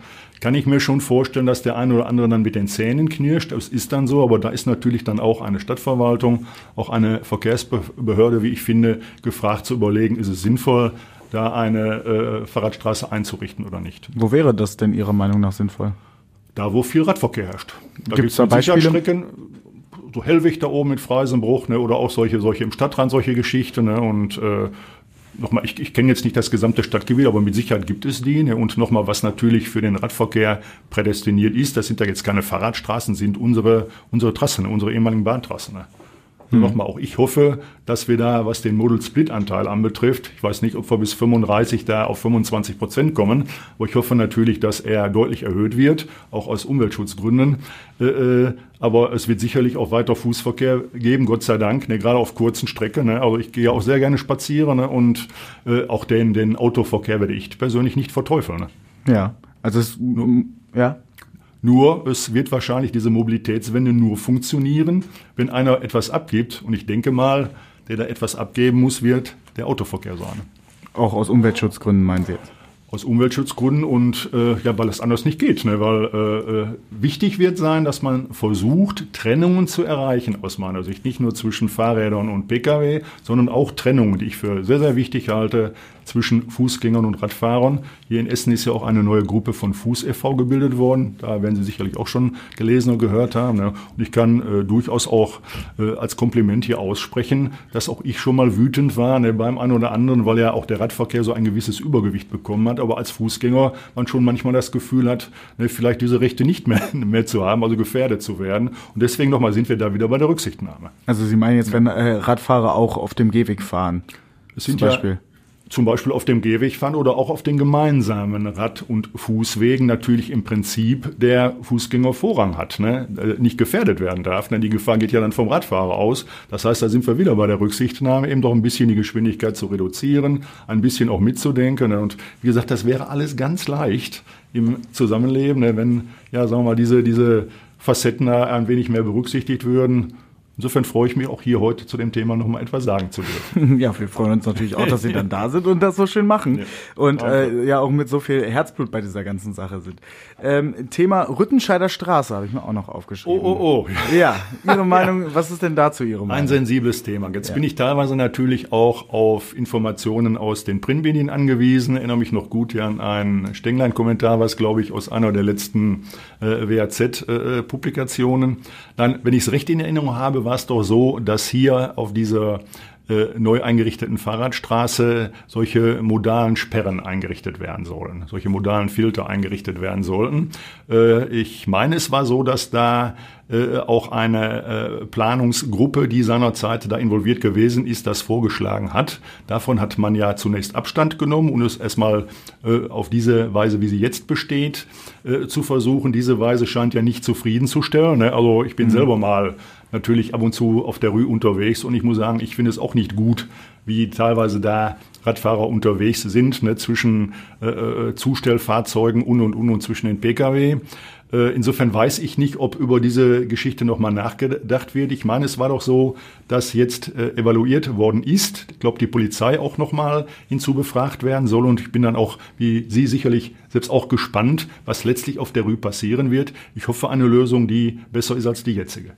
kann ich mir schon vorstellen, dass der eine oder andere dann mit den Zähnen knirscht. Das ist dann so, aber da ist natürlich dann auch eine Stadtverwaltung, auch eine Verkehrsbehörde, wie ich finde, gefragt zu überlegen, ist es sinnvoll, da eine äh, Fahrradstraße einzurichten oder nicht. Wo wäre das denn Ihrer Meinung nach sinnvoll? Da, wo viel Radverkehr herrscht. Da gibt es da Beispiele? So Hellwig da oben mit Freisenbruch, ne, oder auch solche, solche im Stadtrand, solche Geschichten, ne, und äh, nochmal, ich, ich kenne jetzt nicht das gesamte Stadtgebiet, aber mit Sicherheit gibt es die. Ne? Und nochmal, was natürlich für den Radverkehr prädestiniert ist, das sind da jetzt keine Fahrradstraßen, sind unsere, unsere Trassen, unsere ehemaligen Bahntrassen. Ne? Mhm. Nochmal, auch ich hoffe, dass wir da, was den Model-Split-Anteil anbetrifft, ich weiß nicht, ob wir bis 35 da auf 25 Prozent kommen, aber ich hoffe natürlich, dass er deutlich erhöht wird, auch aus Umweltschutzgründen. Äh, äh, aber es wird sicherlich auch weiter Fußverkehr geben, Gott sei Dank, ne, gerade auf kurzen Strecken. Ne, also ich gehe auch sehr gerne spazieren ne, und äh, auch den, den Autoverkehr werde ich persönlich nicht verteufeln. Ne. Ja, also es, ja. Nur es wird wahrscheinlich diese Mobilitätswende nur funktionieren, wenn einer etwas abgibt. Und ich denke mal, der da etwas abgeben muss, wird der Autoverkehr sein. Auch aus Umweltschutzgründen meinen Sie jetzt? Aus Umweltschutzgründen und äh, ja, weil es anders nicht geht. Ne? Weil äh, äh, wichtig wird sein, dass man versucht, Trennungen zu erreichen aus meiner Sicht. Nicht nur zwischen Fahrrädern und Pkw, sondern auch Trennungen, die ich für sehr, sehr wichtig halte zwischen Fußgängern und Radfahrern. Hier in Essen ist ja auch eine neue Gruppe von Fuß e.V. gebildet worden. Da werden Sie sicherlich auch schon gelesen und gehört haben. Ne? Und ich kann äh, durchaus auch äh, als Kompliment hier aussprechen, dass auch ich schon mal wütend war ne, beim einen oder anderen, weil ja auch der Radverkehr so ein gewisses Übergewicht bekommen hat. Aber als Fußgänger man schon manchmal das Gefühl hat, ne, vielleicht diese Rechte nicht mehr, mehr zu haben, also gefährdet zu werden. Und deswegen nochmal sind wir da wieder bei der Rücksichtnahme. Also Sie meinen jetzt, wenn äh, Radfahrer auch auf dem Gehweg fahren? Es sind zum Beispiel. Ja zum Beispiel auf dem Gehweg fahren oder auch auf den gemeinsamen Rad- und Fußwegen natürlich im Prinzip der Fußgänger Vorrang hat, ne? Äh, nicht gefährdet werden darf, denn die Gefahr geht ja dann vom Radfahrer aus. Das heißt, da sind wir wieder bei der Rücksichtnahme, eben doch ein bisschen die Geschwindigkeit zu reduzieren, ein bisschen auch mitzudenken. Ne? Und wie gesagt, das wäre alles ganz leicht im Zusammenleben, ne? wenn, ja, sagen wir mal, diese, diese Facetten ein wenig mehr berücksichtigt würden Insofern freue ich mich auch hier heute zu dem Thema nochmal etwas sagen zu dürfen. Ja, wir freuen uns natürlich auch, dass Sie dann da sind und das so schön machen. Ja. Und äh, ja auch mit so viel Herzblut bei dieser ganzen Sache sind. Ähm, Thema Rüttenscheider Straße habe ich mir auch noch aufgeschrieben. Oh, oh, oh. Ja, Ihre Meinung, ja. was ist denn dazu Ihre Meinung? Ein sensibles Thema. Jetzt ja. bin ich teilweise natürlich auch auf Informationen aus den Printmedien angewiesen. Erinnere mich noch gut ja an einen Stenglein-Kommentar, was glaube ich aus einer der letzten äh, WAZ-Publikationen. Äh, Dann, wenn ich es recht in Erinnerung habe, war es doch so, dass hier auf dieser äh, neu eingerichteten Fahrradstraße solche modalen Sperren eingerichtet werden sollen, solche modalen Filter eingerichtet werden sollten. Äh, ich meine, es war so, dass da äh, auch eine Planungsgruppe, die seinerzeit da involviert gewesen ist, das vorgeschlagen hat. Davon hat man ja zunächst Abstand genommen und es erstmal auf diese Weise, wie sie jetzt besteht, zu versuchen. Diese Weise scheint ja nicht zufriedenzustellen. Ne? Also ich bin mhm. selber mal natürlich ab und zu auf der Rue unterwegs und ich muss sagen, ich finde es auch nicht gut, wie teilweise da Radfahrer unterwegs sind, ne, zwischen äh, äh Zustellfahrzeugen und und und und zwischen den Pkw. Äh, insofern weiß ich nicht, ob über diese Geschichte nochmal nachgedacht wird. Ich meine, es war doch so, dass jetzt äh, evaluiert worden ist. Ich glaube, die Polizei auch nochmal hinzubefragt werden soll. Und ich bin dann auch, wie Sie sicherlich selbst auch gespannt, was letztlich auf der Rue passieren wird. Ich hoffe, eine Lösung, die besser ist als die jetzige.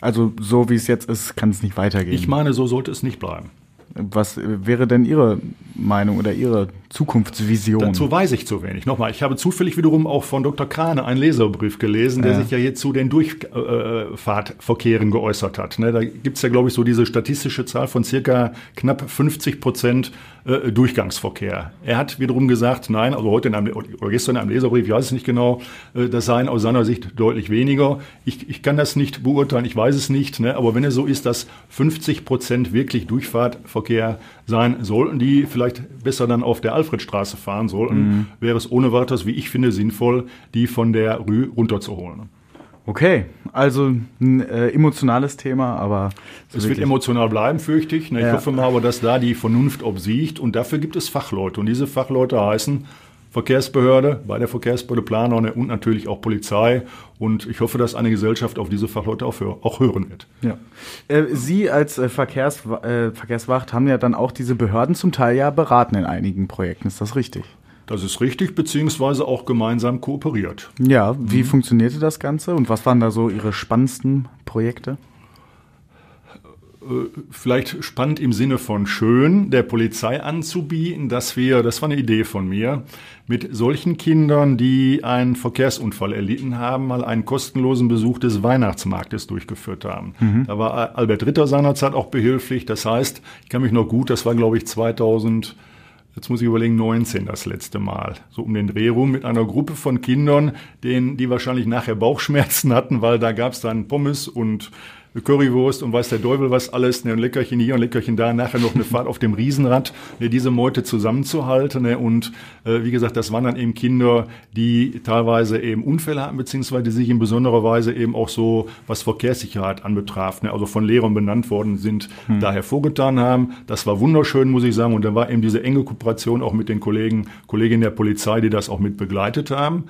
Also so wie es jetzt ist, kann es nicht weitergehen. Ich meine, so sollte es nicht bleiben. Was wäre denn Ihre Meinung oder Ihre Zukunftsvision? Dazu weiß ich zu wenig. Nochmal, ich habe zufällig wiederum auch von Dr. Krane einen Leserbrief gelesen, der ja. sich ja jetzt zu den Durchfahrtverkehren geäußert hat. Ne, da gibt es ja, glaube ich, so diese statistische Zahl von circa knapp 50 Prozent äh, Durchgangsverkehr. Er hat wiederum gesagt, nein, also heute in einem, oder gestern in einem Leserbrief, ich weiß es nicht genau, äh, das seien aus seiner Sicht deutlich weniger. Ich, ich kann das nicht beurteilen, ich weiß es nicht, ne, aber wenn es so ist, dass 50 Prozent wirklich Durchfahrtverkehr sein sollten, die vielleicht besser dann auf der Alfredstraße fahren sollten, mhm. wäre es ohne weiteres, wie ich finde, sinnvoll, die von der Rue runterzuholen. Okay, also ein äh, emotionales Thema, aber so es wird emotional bleiben, fürchte ich. Ne? Ich ja. hoffe mal aber, dass da die Vernunft obsiegt und dafür gibt es Fachleute und diese Fachleute heißen Verkehrsbehörde, bei der Verkehrsbehörde Planer ne, und natürlich auch Polizei. Und ich hoffe, dass eine Gesellschaft auf diese Fachleute auch, auch hören wird. Ja. Äh, Sie als äh, Verkehrs, äh, Verkehrswacht haben ja dann auch diese Behörden zum Teil ja beraten in einigen Projekten. Ist das richtig? Das ist richtig, beziehungsweise auch gemeinsam kooperiert. Ja, wie mhm. funktionierte das Ganze und was waren da so Ihre spannendsten Projekte? Äh, vielleicht spannend im Sinne von schön, der Polizei anzubieten, dass wir, das war eine Idee von mir, mit solchen Kindern, die einen Verkehrsunfall erlitten haben, mal einen kostenlosen Besuch des Weihnachtsmarktes durchgeführt haben. Mhm. Da war Albert Ritter seinerzeit auch behilflich. Das heißt, ich kann mich noch gut, das war glaube ich 2000 jetzt muss ich überlegen, 19 das letzte Mal, so um den Dreh rum, mit einer Gruppe von Kindern, denen, die wahrscheinlich nachher Bauchschmerzen hatten, weil da gab es dann Pommes und Currywurst und weiß der Teufel was alles, ne, ein Leckerchen hier, ein Leckerchen da, nachher noch eine Fahrt auf dem Riesenrad, ne, diese Meute zusammenzuhalten. Ne, und äh, wie gesagt, das waren dann eben Kinder, die teilweise eben Unfälle hatten, beziehungsweise sich in besonderer Weise eben auch so, was Verkehrssicherheit anbetraf, ne, also von Lehrern benannt worden sind, hm. da hervorgetan haben. Das war wunderschön, muss ich sagen. Und da war eben diese enge Kooperation auch mit den Kollegen, Kolleginnen der Polizei, die das auch mit begleitet haben.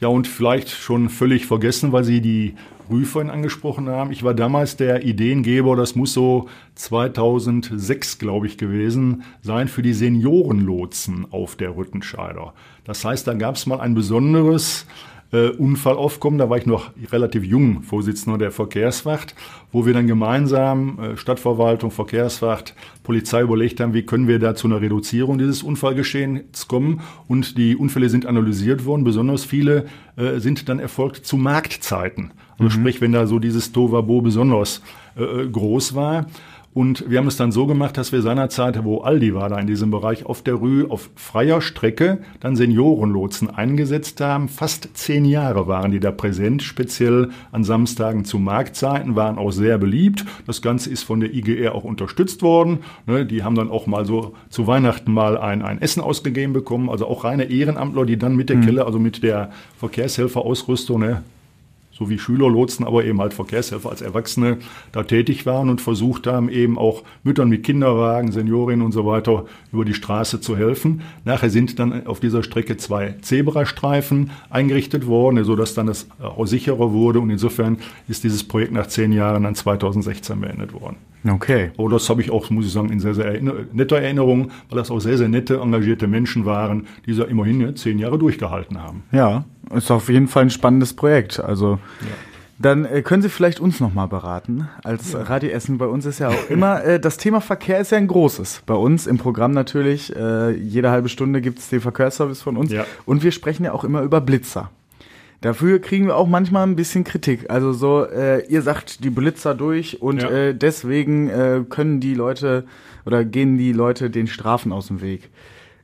Ja, und vielleicht schon völlig vergessen, weil Sie die Rüferin angesprochen haben. Ich war damals der Ideengeber, das muss so 2006, glaube ich, gewesen sein, für die Seniorenlotsen auf der Rüttenscheider. Das heißt, da gab es mal ein besonderes äh, Unfall aufkommen. Da war ich noch relativ jung Vorsitzender der Verkehrswacht, wo wir dann gemeinsam äh, Stadtverwaltung, Verkehrswacht, Polizei überlegt haben, wie können wir da zu einer Reduzierung dieses Unfallgeschehens kommen. Und die Unfälle sind analysiert worden. Besonders viele äh, sind dann erfolgt zu Marktzeiten. Also mhm. sprich, wenn da so dieses Tovabo besonders äh, groß war. Und wir haben es dann so gemacht, dass wir seinerzeit, wo Aldi war da in diesem Bereich, auf der Rue auf freier Strecke dann Seniorenlotsen eingesetzt haben. Fast zehn Jahre waren die da präsent, speziell an Samstagen zu Marktzeiten, waren auch sehr beliebt. Das Ganze ist von der IGR auch unterstützt worden. Ne, die haben dann auch mal so zu Weihnachten mal ein, ein Essen ausgegeben bekommen. Also auch reine Ehrenamtler, die dann mit der mhm. Kelle, also mit der Verkehrshelferausrüstung, ne, so wie Schülerlotsen, aber eben halt Verkehrshelfer als Erwachsene da tätig waren und versucht haben, eben auch Müttern mit Kinderwagen, Seniorinnen und so weiter über die Straße zu helfen. Nachher sind dann auf dieser Strecke zwei Zebrastreifen eingerichtet worden, sodass dann das auch sicherer wurde und insofern ist dieses Projekt nach zehn Jahren dann 2016 beendet worden. Okay. Aber das habe ich auch, muss ich sagen, in sehr, sehr netter Erinnerung, weil das auch sehr, sehr nette, engagierte Menschen waren, die so immerhin ja, zehn Jahre durchgehalten haben. Ja, ist auf jeden Fall ein spannendes Projekt. Also. Ja. Dann äh, können Sie vielleicht uns nochmal beraten. Als ja. Radio Essen bei uns ist ja auch immer, äh, das Thema Verkehr ist ja ein großes. Bei uns im Programm natürlich, äh, jede halbe Stunde gibt es den Verkehrsservice von uns. Ja. Und wir sprechen ja auch immer über Blitzer. Dafür kriegen wir auch manchmal ein bisschen Kritik. Also so, äh, ihr sagt die Blitzer durch und ja. äh, deswegen äh, können die Leute oder gehen die Leute den Strafen aus dem Weg.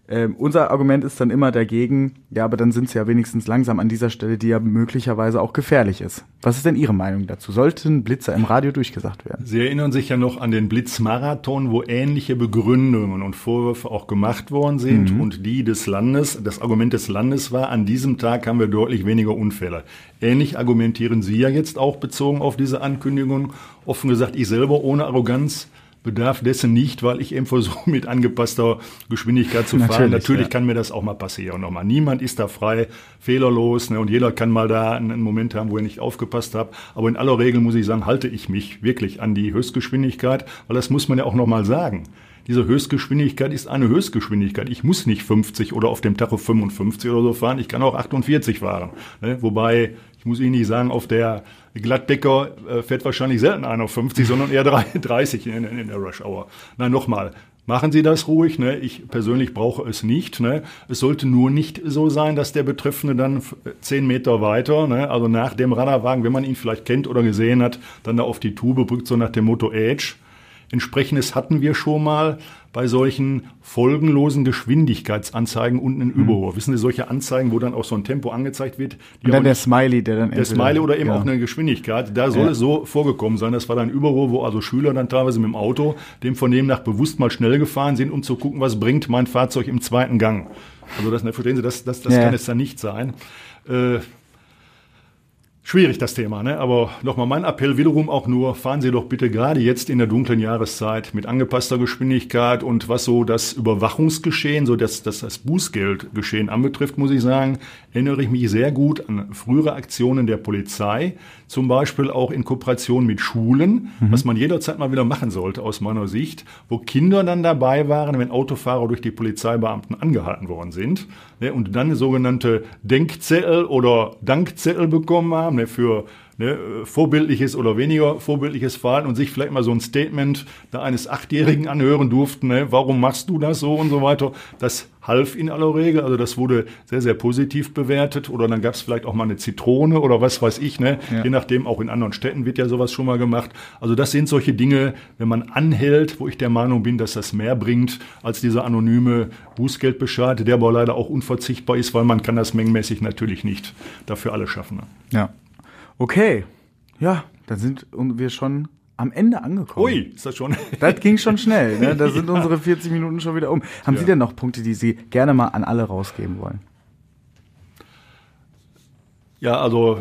Ähm, unser Argument ist dann immer dagegen, ja, aber dann sind sie ja wenigstens langsam an dieser Stelle, die ja möglicherweise auch gefährlich ist. Was ist denn Ihre Meinung dazu? Sollten Blitzer im Radio durchgesagt werden? Sie erinnern sich ja noch an den Blitzmarathon, wo ähnliche Begründungen und Vorwürfe auch gemacht worden sind mhm. und die des Landes, das Argument des Landes war, an diesem Tag haben wir deutlich weniger Unfälle. Ähnlich argumentieren Sie ja jetzt auch bezogen auf diese Ankündigung. Offen gesagt, ich selber ohne Arroganz bedarf dessen nicht, weil ich eben versuche, mit angepasster Geschwindigkeit zu fahren. Natürlich, Natürlich ja. kann mir das auch mal passieren. Nochmal. Niemand ist da frei, fehlerlos ne, und jeder kann mal da einen Moment haben, wo er nicht aufgepasst hat. Aber in aller Regel muss ich sagen, halte ich mich wirklich an die Höchstgeschwindigkeit, weil das muss man ja auch nochmal sagen diese Höchstgeschwindigkeit ist eine Höchstgeschwindigkeit. Ich muss nicht 50 oder auf dem Tacho 55 oder so fahren. Ich kann auch 48 fahren. Ne? Wobei, ich muss Ihnen nicht sagen, auf der Glattdecker äh, fährt wahrscheinlich selten einer auf 50, sondern eher 30 in, in, in der Rush Hour. Nein, nochmal. Machen Sie das ruhig. Ne? Ich persönlich brauche es nicht. Ne? Es sollte nur nicht so sein, dass der Betreffende dann zehn Meter weiter, ne? also nach dem Radarwagen, wenn man ihn vielleicht kennt oder gesehen hat, dann da auf die Tube brückt, so nach dem Motto Edge. Entsprechendes hatten wir schon mal bei solchen folgenlosen Geschwindigkeitsanzeigen unten in mhm. Überrohr. Mhm. Wissen Sie, solche Anzeigen, wo dann auch so ein Tempo angezeigt wird. Und dann der Smiley, der dann Der Smiley oder eben ja. auch eine Geschwindigkeit. Da soll ja. es so vorgekommen sein. Das war dann Überrohr, wo also Schüler dann teilweise mit dem Auto dem von dem nach bewusst mal schnell gefahren sind, um zu gucken, was bringt mein Fahrzeug im zweiten Gang. Also das, ne, verstehen Sie, das, das, das ja. kann es dann nicht sein. Äh, Schwierig das Thema, ne? aber nochmal mein Appell wiederum auch nur, fahren Sie doch bitte gerade jetzt in der dunklen Jahreszeit mit angepasster Geschwindigkeit und was so das Überwachungsgeschehen, so das, das, das Bußgeldgeschehen anbetrifft, muss ich sagen, erinnere ich mich sehr gut an frühere Aktionen der Polizei, zum Beispiel auch in Kooperation mit Schulen, mhm. was man jederzeit mal wieder machen sollte aus meiner Sicht, wo Kinder dann dabei waren, wenn Autofahrer durch die Polizeibeamten angehalten worden sind ne, und dann sogenannte Denkzettel oder Dankzettel bekommen haben ne, für ne, vorbildliches oder weniger vorbildliches Verhalten und sich vielleicht mal so ein Statement da eines Achtjährigen anhören durften, ne, warum machst du das so und so weiter. Das half in aller Regel, also das wurde sehr, sehr positiv bewertet oder dann gab es vielleicht auch mal eine Zitrone oder was weiß ich, ne? Ja. je nachdem, auch in anderen Städten wird ja sowas schon mal gemacht. Also das sind solche Dinge, wenn man anhält, wo ich der Meinung bin, dass das mehr bringt als dieser anonyme Bußgeldbescheid, der aber leider auch unverzichtbar ist, weil man kann das mengenmäßig natürlich nicht dafür alle schaffen. Ne? Ja. Okay, ja, dann sind wir schon am Ende angekommen. Ui, ist das schon? Das ging schon schnell. Ne? Da sind ja. unsere 40 Minuten schon wieder um. Haben ja. Sie denn noch Punkte, die Sie gerne mal an alle rausgeben wollen? Ja, also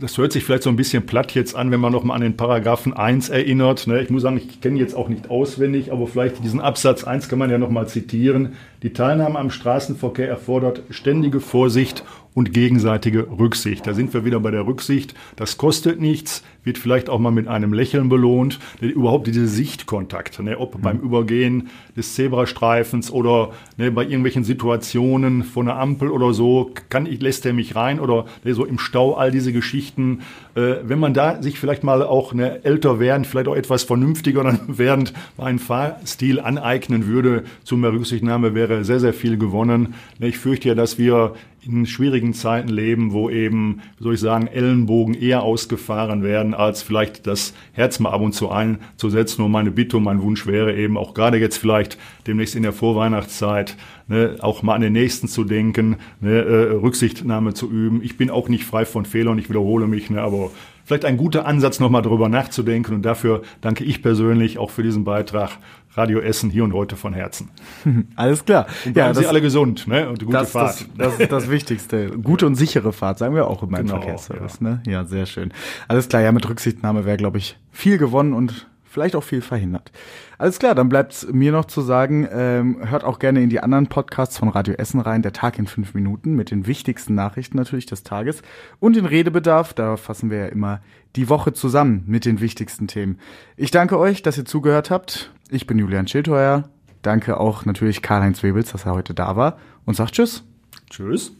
das hört sich vielleicht so ein bisschen platt jetzt an, wenn man noch mal an den Paragraphen 1 erinnert. Ne? Ich muss sagen, ich kenne jetzt auch nicht auswendig, aber vielleicht diesen Absatz 1 kann man ja noch mal zitieren. Die Teilnahme am Straßenverkehr erfordert ständige Vorsicht und gegenseitige Rücksicht. Da sind wir wieder bei der Rücksicht. Das kostet nichts, wird vielleicht auch mal mit einem Lächeln belohnt. Überhaupt diese Sichtkontakt, ne, ob mhm. beim Übergehen des Zebrastreifens oder ne, bei irgendwelchen Situationen von der Ampel oder so, kann ich, lässt er mich rein oder ne, so im Stau, all diese Geschichten. Äh, wenn man da sich vielleicht mal auch ne, älter werden, vielleicht auch etwas vernünftiger dann während einen Fahrstil aneignen würde, zu mehr Rücksichtnahme wäre sehr, sehr viel gewonnen. Ne, ich fürchte ja, dass wir in schwierigen Zeiten leben, wo eben, wie soll ich sagen, Ellenbogen eher ausgefahren werden, als vielleicht das Herz mal ab und zu einzusetzen. Und meine Bitte und mein Wunsch wäre eben auch gerade jetzt vielleicht demnächst in der Vorweihnachtszeit, ne, auch mal an den Nächsten zu denken, ne, äh, Rücksichtnahme zu üben. Ich bin auch nicht frei von Fehlern, ich wiederhole mich, ne, aber vielleicht ein guter Ansatz, nochmal darüber nachzudenken. Und dafür danke ich persönlich auch für diesen Beitrag Radio Essen hier und heute von Herzen. Alles klar. Und ja, Sie alle gesund ne? und gute das, Fahrt. Das, das, ist das Wichtigste. Gute und sichere Fahrt, sagen wir auch in meinem genau, Verkehrsservice. Ja. Ne? ja, sehr schön. Alles klar, ja, mit Rücksichtnahme wäre, glaube ich, viel gewonnen und vielleicht auch viel verhindert. Alles klar, dann bleibt mir noch zu sagen, ähm, hört auch gerne in die anderen Podcasts von Radio Essen rein, der Tag in fünf Minuten mit den wichtigsten Nachrichten natürlich des Tages und den Redebedarf, da fassen wir ja immer die Woche zusammen mit den wichtigsten Themen. Ich danke euch, dass ihr zugehört habt. Ich bin Julian Schildheuer. Danke auch natürlich Karl-Heinz Webels, dass er heute da war und sagt Tschüss. Tschüss.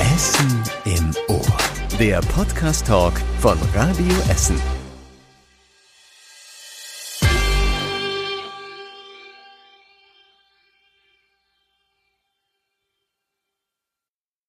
Essen im Ohr. Der Podcast-Talk von Radio Essen.